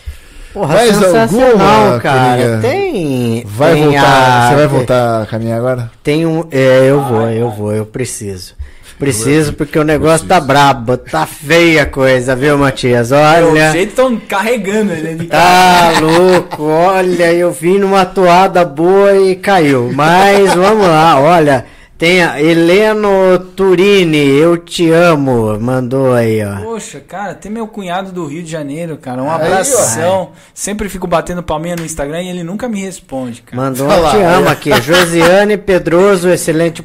Speaker 1: Porra,
Speaker 2: Mais
Speaker 1: sensacional,
Speaker 2: alguma,
Speaker 1: cara.
Speaker 2: Coringa?
Speaker 1: Tem.
Speaker 2: Vai
Speaker 1: tem
Speaker 2: voltar,
Speaker 1: a-
Speaker 2: você vai voltar a caminhar agora?
Speaker 1: Tem um. É, eu vou, eu vou, eu preciso. Preciso porque o negócio tá brabo, tá feia a coisa, viu, Matias?
Speaker 3: O
Speaker 1: Olha.
Speaker 3: jeito estão carregando ele de
Speaker 1: Tá louco, olha, eu vim numa toada boa e caiu. Mas vamos lá, olha. Tem a Heleno Turini, eu te amo, mandou aí, ó.
Speaker 3: Poxa, cara, tem meu cunhado do Rio de Janeiro, cara. Um
Speaker 2: Aí,
Speaker 3: abração. Sempre fico batendo palminha no Instagram e ele nunca me responde, cara.
Speaker 1: Mandou
Speaker 2: Olha
Speaker 1: um
Speaker 2: lá,
Speaker 1: te amo aqui. Josiane Pedroso, excelente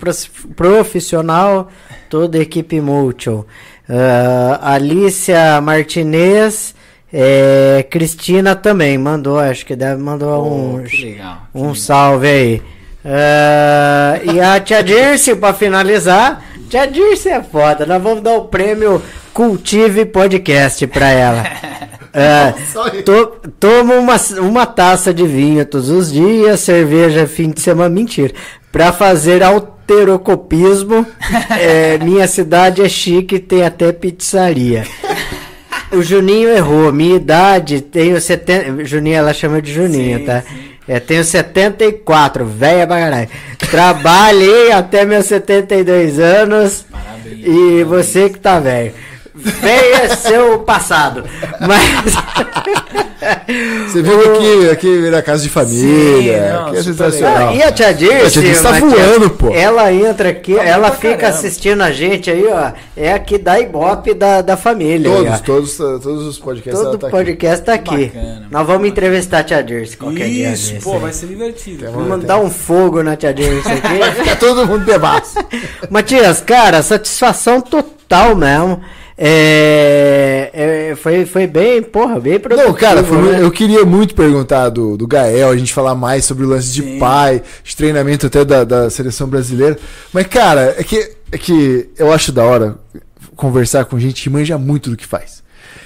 Speaker 1: profissional, toda a equipe Multiple. Ah, Alicia Martinez, é, Cristina também mandou, acho que deve mandou
Speaker 3: Pô,
Speaker 1: um,
Speaker 3: que legal. que
Speaker 1: um
Speaker 3: legal.
Speaker 1: salve aí. Ah, e a Tia Dirce, pra finalizar, Tia Dirce é foda, nós vamos dar o prêmio Cultive Podcast pra ela.
Speaker 2: Isso.
Speaker 1: To, tomo uma, uma taça de vinho todos os dias, cerveja fim de semana. Mentira. Pra fazer alterocopismo, é, minha cidade é chique, tem até pizzaria. O Juninho errou. Minha idade, tenho 70. Juninho, ela chama de Juninho,
Speaker 3: Sim,
Speaker 1: tá?
Speaker 3: sim.
Speaker 1: É, tenho 74, velha pra caralho. Trabalhei até meus 72 anos.
Speaker 3: Parabéns.
Speaker 1: E você que tá velho. venha seu passado. Mas.
Speaker 2: Você viu aqui, aqui na casa de família.
Speaker 3: Sim, não,
Speaker 2: aqui é sensacional.
Speaker 1: Ah, e a Tia Dirce,
Speaker 2: A Tia Dirce tá voando, pô.
Speaker 1: Ela entra aqui,
Speaker 3: Tá
Speaker 1: ela fica
Speaker 3: caramba.
Speaker 1: assistindo a gente aí, ó. É aqui da Ibope da, da família. aí,
Speaker 2: Todos,
Speaker 1: ó.
Speaker 2: todos, todos os podcasts
Speaker 1: Todo
Speaker 2: tá aqui.
Speaker 1: podcast tá aqui.
Speaker 3: Bacana.
Speaker 1: Nós vamos entrevistar a Tia Dirce qualquer dia.
Speaker 3: Isso, pô,
Speaker 1: aí.
Speaker 3: vai ser divertido.
Speaker 1: Vamos dar um fogo na Tia Dirce aqui.
Speaker 2: Fica todo mundo bebaço.
Speaker 1: Matias, cara, satisfação total mesmo. É, é, foi, foi bem, porra, bem produtivo.
Speaker 2: Não, cara, foi
Speaker 1: né?
Speaker 2: eu queria muito perguntar do, do Gael, a gente falar mais sobre o lance de
Speaker 3: Sim.
Speaker 2: pai, de treinamento até da, da seleção brasileira. Mas, cara, é que, é que eu acho da hora conversar com gente que manja muito do que faz.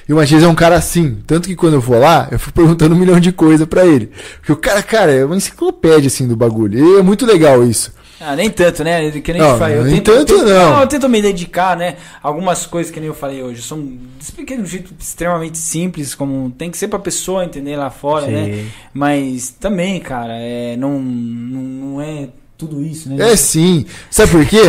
Speaker 2: E o Matias é um cara assim, tanto que quando eu vou lá, eu fico perguntando um milhão de coisas pra ele. Porque o cara, cara, é uma enciclopédia assim do bagulho. E é muito legal isso.
Speaker 3: Ah, nem tanto, né? Que nem
Speaker 2: Não,
Speaker 3: eu falei. Eu
Speaker 2: nem
Speaker 3: tento,
Speaker 2: tanto,
Speaker 3: eu tento-
Speaker 2: não.
Speaker 3: Eu tento me dedicar, né? Algumas coisas que nem eu falei hoje. São, expliquei de um jeito extremamente simples, como tem que ser pra pessoa entender lá fora,
Speaker 1: Sim.
Speaker 3: né? Mas também, cara, é, não, não, não é tudo isso, né?
Speaker 2: É sim. Sabe por quê?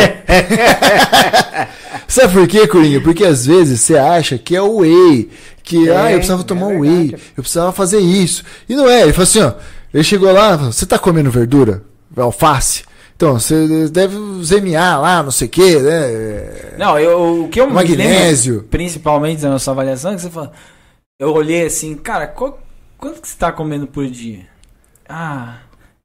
Speaker 2: Sabe por quê, Corinha? Porque às vezes você acha que é o whey. Que,
Speaker 1: É,
Speaker 2: ah, eu precisava
Speaker 1: é
Speaker 2: tomar
Speaker 1: verdade.
Speaker 2: whey. Eu precisava fazer isso. E não é. Ele falou assim, ó. Ele chegou lá, falou, você tá comendo verdura? Alface? Então, você deve zemear lá, não sei o quê, né?
Speaker 3: Não, eu, o que eu
Speaker 2: Magnésio.
Speaker 3: principalmente da nossa avaliação, é que você fala, eu olhei assim, cara, qual- quanto que você tá comendo por dia? Ah,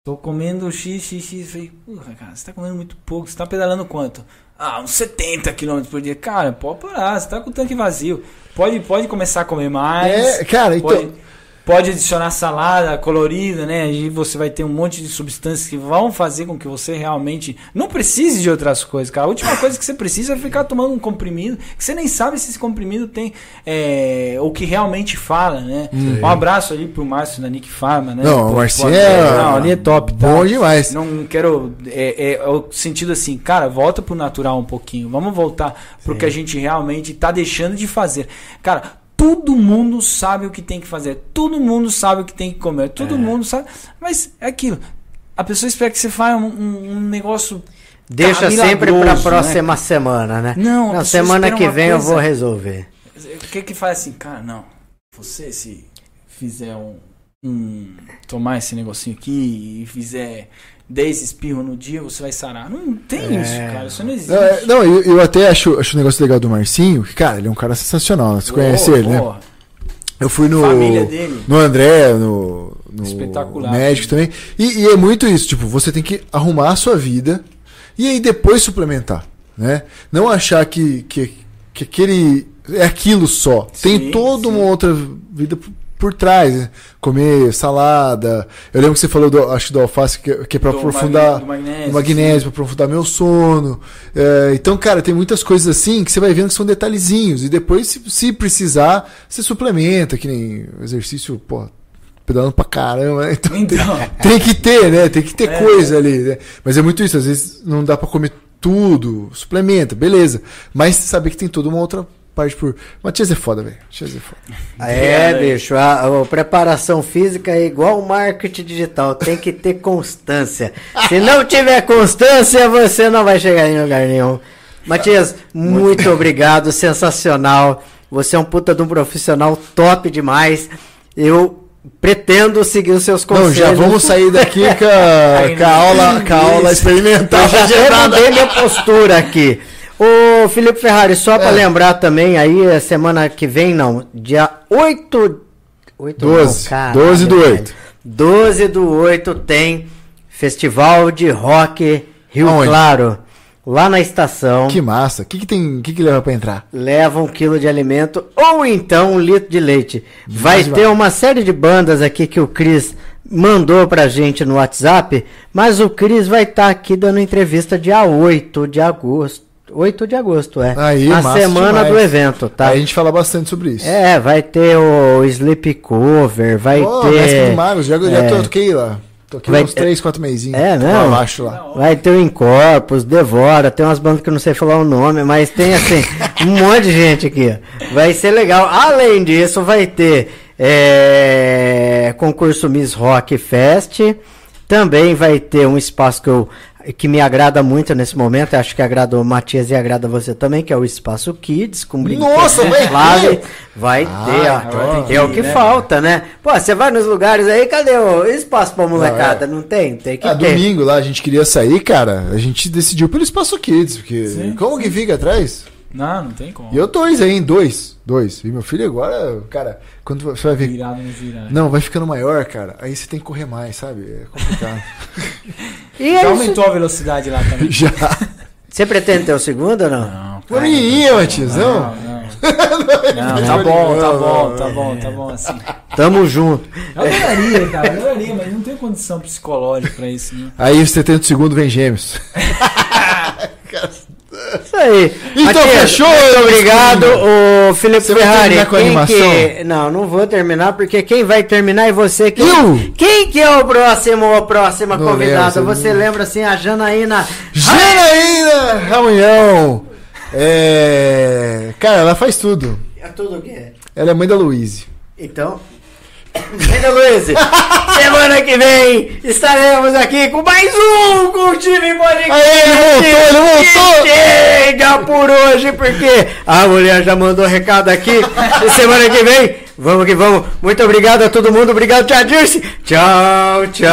Speaker 3: tô comendo x, x, x. Falei, porra, cara, você tá comendo muito pouco, você tá pedalando quanto? Ah, uns 70 km por dia. Cara, pode parar, você tá com o tanque vazio. Pode, pode começar a comer mais.
Speaker 2: É, cara, então.
Speaker 3: Pode, adicionar salada colorida, né? E você vai ter um monte de substâncias que vão fazer com que você realmente não precise de outras coisas, cara. A última coisa que você precisa é ficar tomando um comprimido, que você nem sabe se esse comprimido tem é, o que realmente fala, né? Um abraço ali pro Márcio da Nick Pharma, né?
Speaker 2: Não, o Marcinho é-
Speaker 3: Não, ali é top, tá?
Speaker 2: Bom demais.
Speaker 3: Não quero. É, é, o sentido assim, cara, volta pro natural um pouquinho. Vamos voltar pro que a gente realmente tá deixando de fazer. Cara, todo mundo sabe o que tem que fazer. Todo mundo sabe o que tem que comer. Todo mundo sabe. Mas é aquilo. A pessoa espera que você faça um, um- um negócio.
Speaker 1: Deixa sempre pra
Speaker 3: milagroso,
Speaker 1: próxima semana, né?
Speaker 3: Não, a
Speaker 1: Na
Speaker 3: pessoa
Speaker 1: semana que vem eu
Speaker 3: coisa-
Speaker 1: vou resolver.
Speaker 3: O que que faz assim, cara, não. Você se fizer um, um- tomar esse negocinho aqui e fizer 10 espirros no dia, você vai sarar. Não tem isso, cara. Isso não existe.
Speaker 2: Não, é- Não, eu, eu até acho, acho um negócio legal do Marcinho, que, cara, ele é um cara sensacional. Você conhece ele, né?
Speaker 3: porra.
Speaker 2: Eu fui no.
Speaker 3: Família dele.
Speaker 2: No André, no. no
Speaker 3: Espetacular.
Speaker 2: Médico também. E, e é muito isso, tipo, você tem que arrumar a sua vida e aí depois suplementar. Né? Não achar que, que, que aquele. É aquilo só. tem
Speaker 3: Sim,
Speaker 2: toda
Speaker 3: sim.
Speaker 2: uma outra vida por, trás. Né? Comer salada. Eu lembro que você falou, do, acho do alface, que, que é pra
Speaker 3: Do
Speaker 2: aprofundar.
Speaker 3: do magnésio,
Speaker 2: o magnésio, pra aprofundar meu sono. É, então, cara, tem muitas coisas assim que você vai vendo que são detalhezinhos. E depois, se, se precisar, você suplementa, que nem exercício, pô, pedalando pra caramba. né? Então,
Speaker 3: Então,
Speaker 2: tem que ter, né? Tem que ter
Speaker 3: É.
Speaker 2: coisa ali, né? Mas é muito isso, às vezes não dá pra comer tudo, suplementa, beleza. Mas saber que tem toda uma outra parte por. Matias é foda, velho. Matias é foda.
Speaker 1: É, bicho, a, a preparação física é igual o marketing digital, tem que ter constância. Se não tiver constância, você não vai chegar em lugar nenhum. Matias, muito obrigado, sensacional. Você é um puta de um profissional top demais. Eu pretendo seguir os seus
Speaker 2: Não,
Speaker 1: conselhos.
Speaker 2: já vamos sair daqui com a, com a aula, com a aula experimental.
Speaker 1: Eu já mudei minha postura aqui. Ô, Felipe Ferrari, só pra
Speaker 2: É.
Speaker 1: lembrar também, aí, a semana que vem, não, dia 8... 8
Speaker 2: 12,
Speaker 1: não, caralho,
Speaker 2: 12 do
Speaker 1: velho.
Speaker 2: 8.
Speaker 1: 12 do 8 tem Festival de Rock Rio
Speaker 2: Aonde?
Speaker 1: Claro, lá na estação.
Speaker 2: Que massa. O que, que tem. O que, que leva pra entrar?
Speaker 1: Leva um quilo de alimento ou então um litro de leite. Vai ter uma série de bandas aqui que o Cris mandou pra gente no WhatsApp, mas o Cris vai estar aqui dando entrevista dia 8 de agosto. 8 de agosto, é.
Speaker 2: Aí, massa
Speaker 1: semana
Speaker 2: demais.
Speaker 1: do evento, tá?
Speaker 2: Aí a gente fala bastante sobre isso.
Speaker 1: É, vai ter o Sleep Cover, vai
Speaker 2: Mestre
Speaker 1: ter.
Speaker 2: do Magos, já, já
Speaker 1: é.
Speaker 2: toquei lá. Toquei
Speaker 1: Vai-
Speaker 2: uns 3, 4 meizinhos.
Speaker 1: É, não.
Speaker 2: Baixo lá.
Speaker 1: Vai ter o Incorpus, Devora, tem umas bandas que eu não sei falar o nome, mas tem assim, um monte de gente aqui. Vai ser legal. Além disso, vai ter é, concurso Miss Rock Fest. Também vai ter um espaço que eu que me agrada muito nesse momento, acho que agrada o Matias e agrada você também, que é o Espaço Kids, com brinquedos.
Speaker 2: Nossa, vai
Speaker 1: infláveis.
Speaker 2: ter?
Speaker 1: Vai
Speaker 2: Ah,
Speaker 1: ter, ó. é o que
Speaker 3: né?
Speaker 1: falta, né? Pô, você vai nos lugares aí, cadê o espaço pra molecada? Não, tem? Tem que
Speaker 2: Ah,
Speaker 1: ter.
Speaker 2: domingo lá a gente queria sair, cara. A gente decidiu pelo Espaço Kids, porque
Speaker 3: Sim,
Speaker 2: como que fica atrás?
Speaker 3: Não, não tem como.
Speaker 2: E eu dois aí, hein? Dois. Dois. E meu filho agora, cara, quando você vai ver.
Speaker 3: Virado no virado.
Speaker 2: Não, vai ficando maior, cara. Aí você tem que correr mais, sabe? É complicado.
Speaker 1: E é
Speaker 3: Já
Speaker 1: isso.
Speaker 3: aumentou a velocidade lá também.
Speaker 2: Já.
Speaker 1: Você pretende ter o segundo ou não?
Speaker 3: Não,
Speaker 2: Uma menininha, Matias,
Speaker 3: não,
Speaker 2: não?
Speaker 3: não. Não, tá bom, tá bom, tá bom, tá bom assim.
Speaker 1: Tamo junto.
Speaker 3: Eu adoraria, cara, eu adoraria, mas não tenho condição psicológica pra isso, né?
Speaker 2: Aí você tenta o segundo, vem gêmeos.
Speaker 1: Isso aí.
Speaker 2: Então, fechou,
Speaker 1: Muito obrigado, o Felipe
Speaker 2: Você vai
Speaker 1: Ferrari.
Speaker 2: terminar com
Speaker 1: quem
Speaker 2: animação?
Speaker 1: que... Não, não vou terminar, porque quem vai terminar é você. Quem,
Speaker 2: Eu?
Speaker 1: quem que é o próximo ou próxima
Speaker 2: Não
Speaker 1: convidada?
Speaker 2: lembro,
Speaker 1: você
Speaker 2: não-
Speaker 1: lembra assim, a Janaína?
Speaker 2: Janaína Ramunhão! É. Cara, ela faz tudo.
Speaker 1: É tudo o quê?
Speaker 2: Ela é mãe da Luíse.
Speaker 1: Então. Ainda Luiz, semana que vem estaremos aqui com mais um Curtindo Podcast.
Speaker 2: Aê, voltou, ele voltou!
Speaker 1: Chega por hoje, porque a mulher já mandou recado aqui. E semana que vem, vamos que vamos. Muito obrigado a todo mundo. Obrigado, Tia Dirce. Tchau, tchau.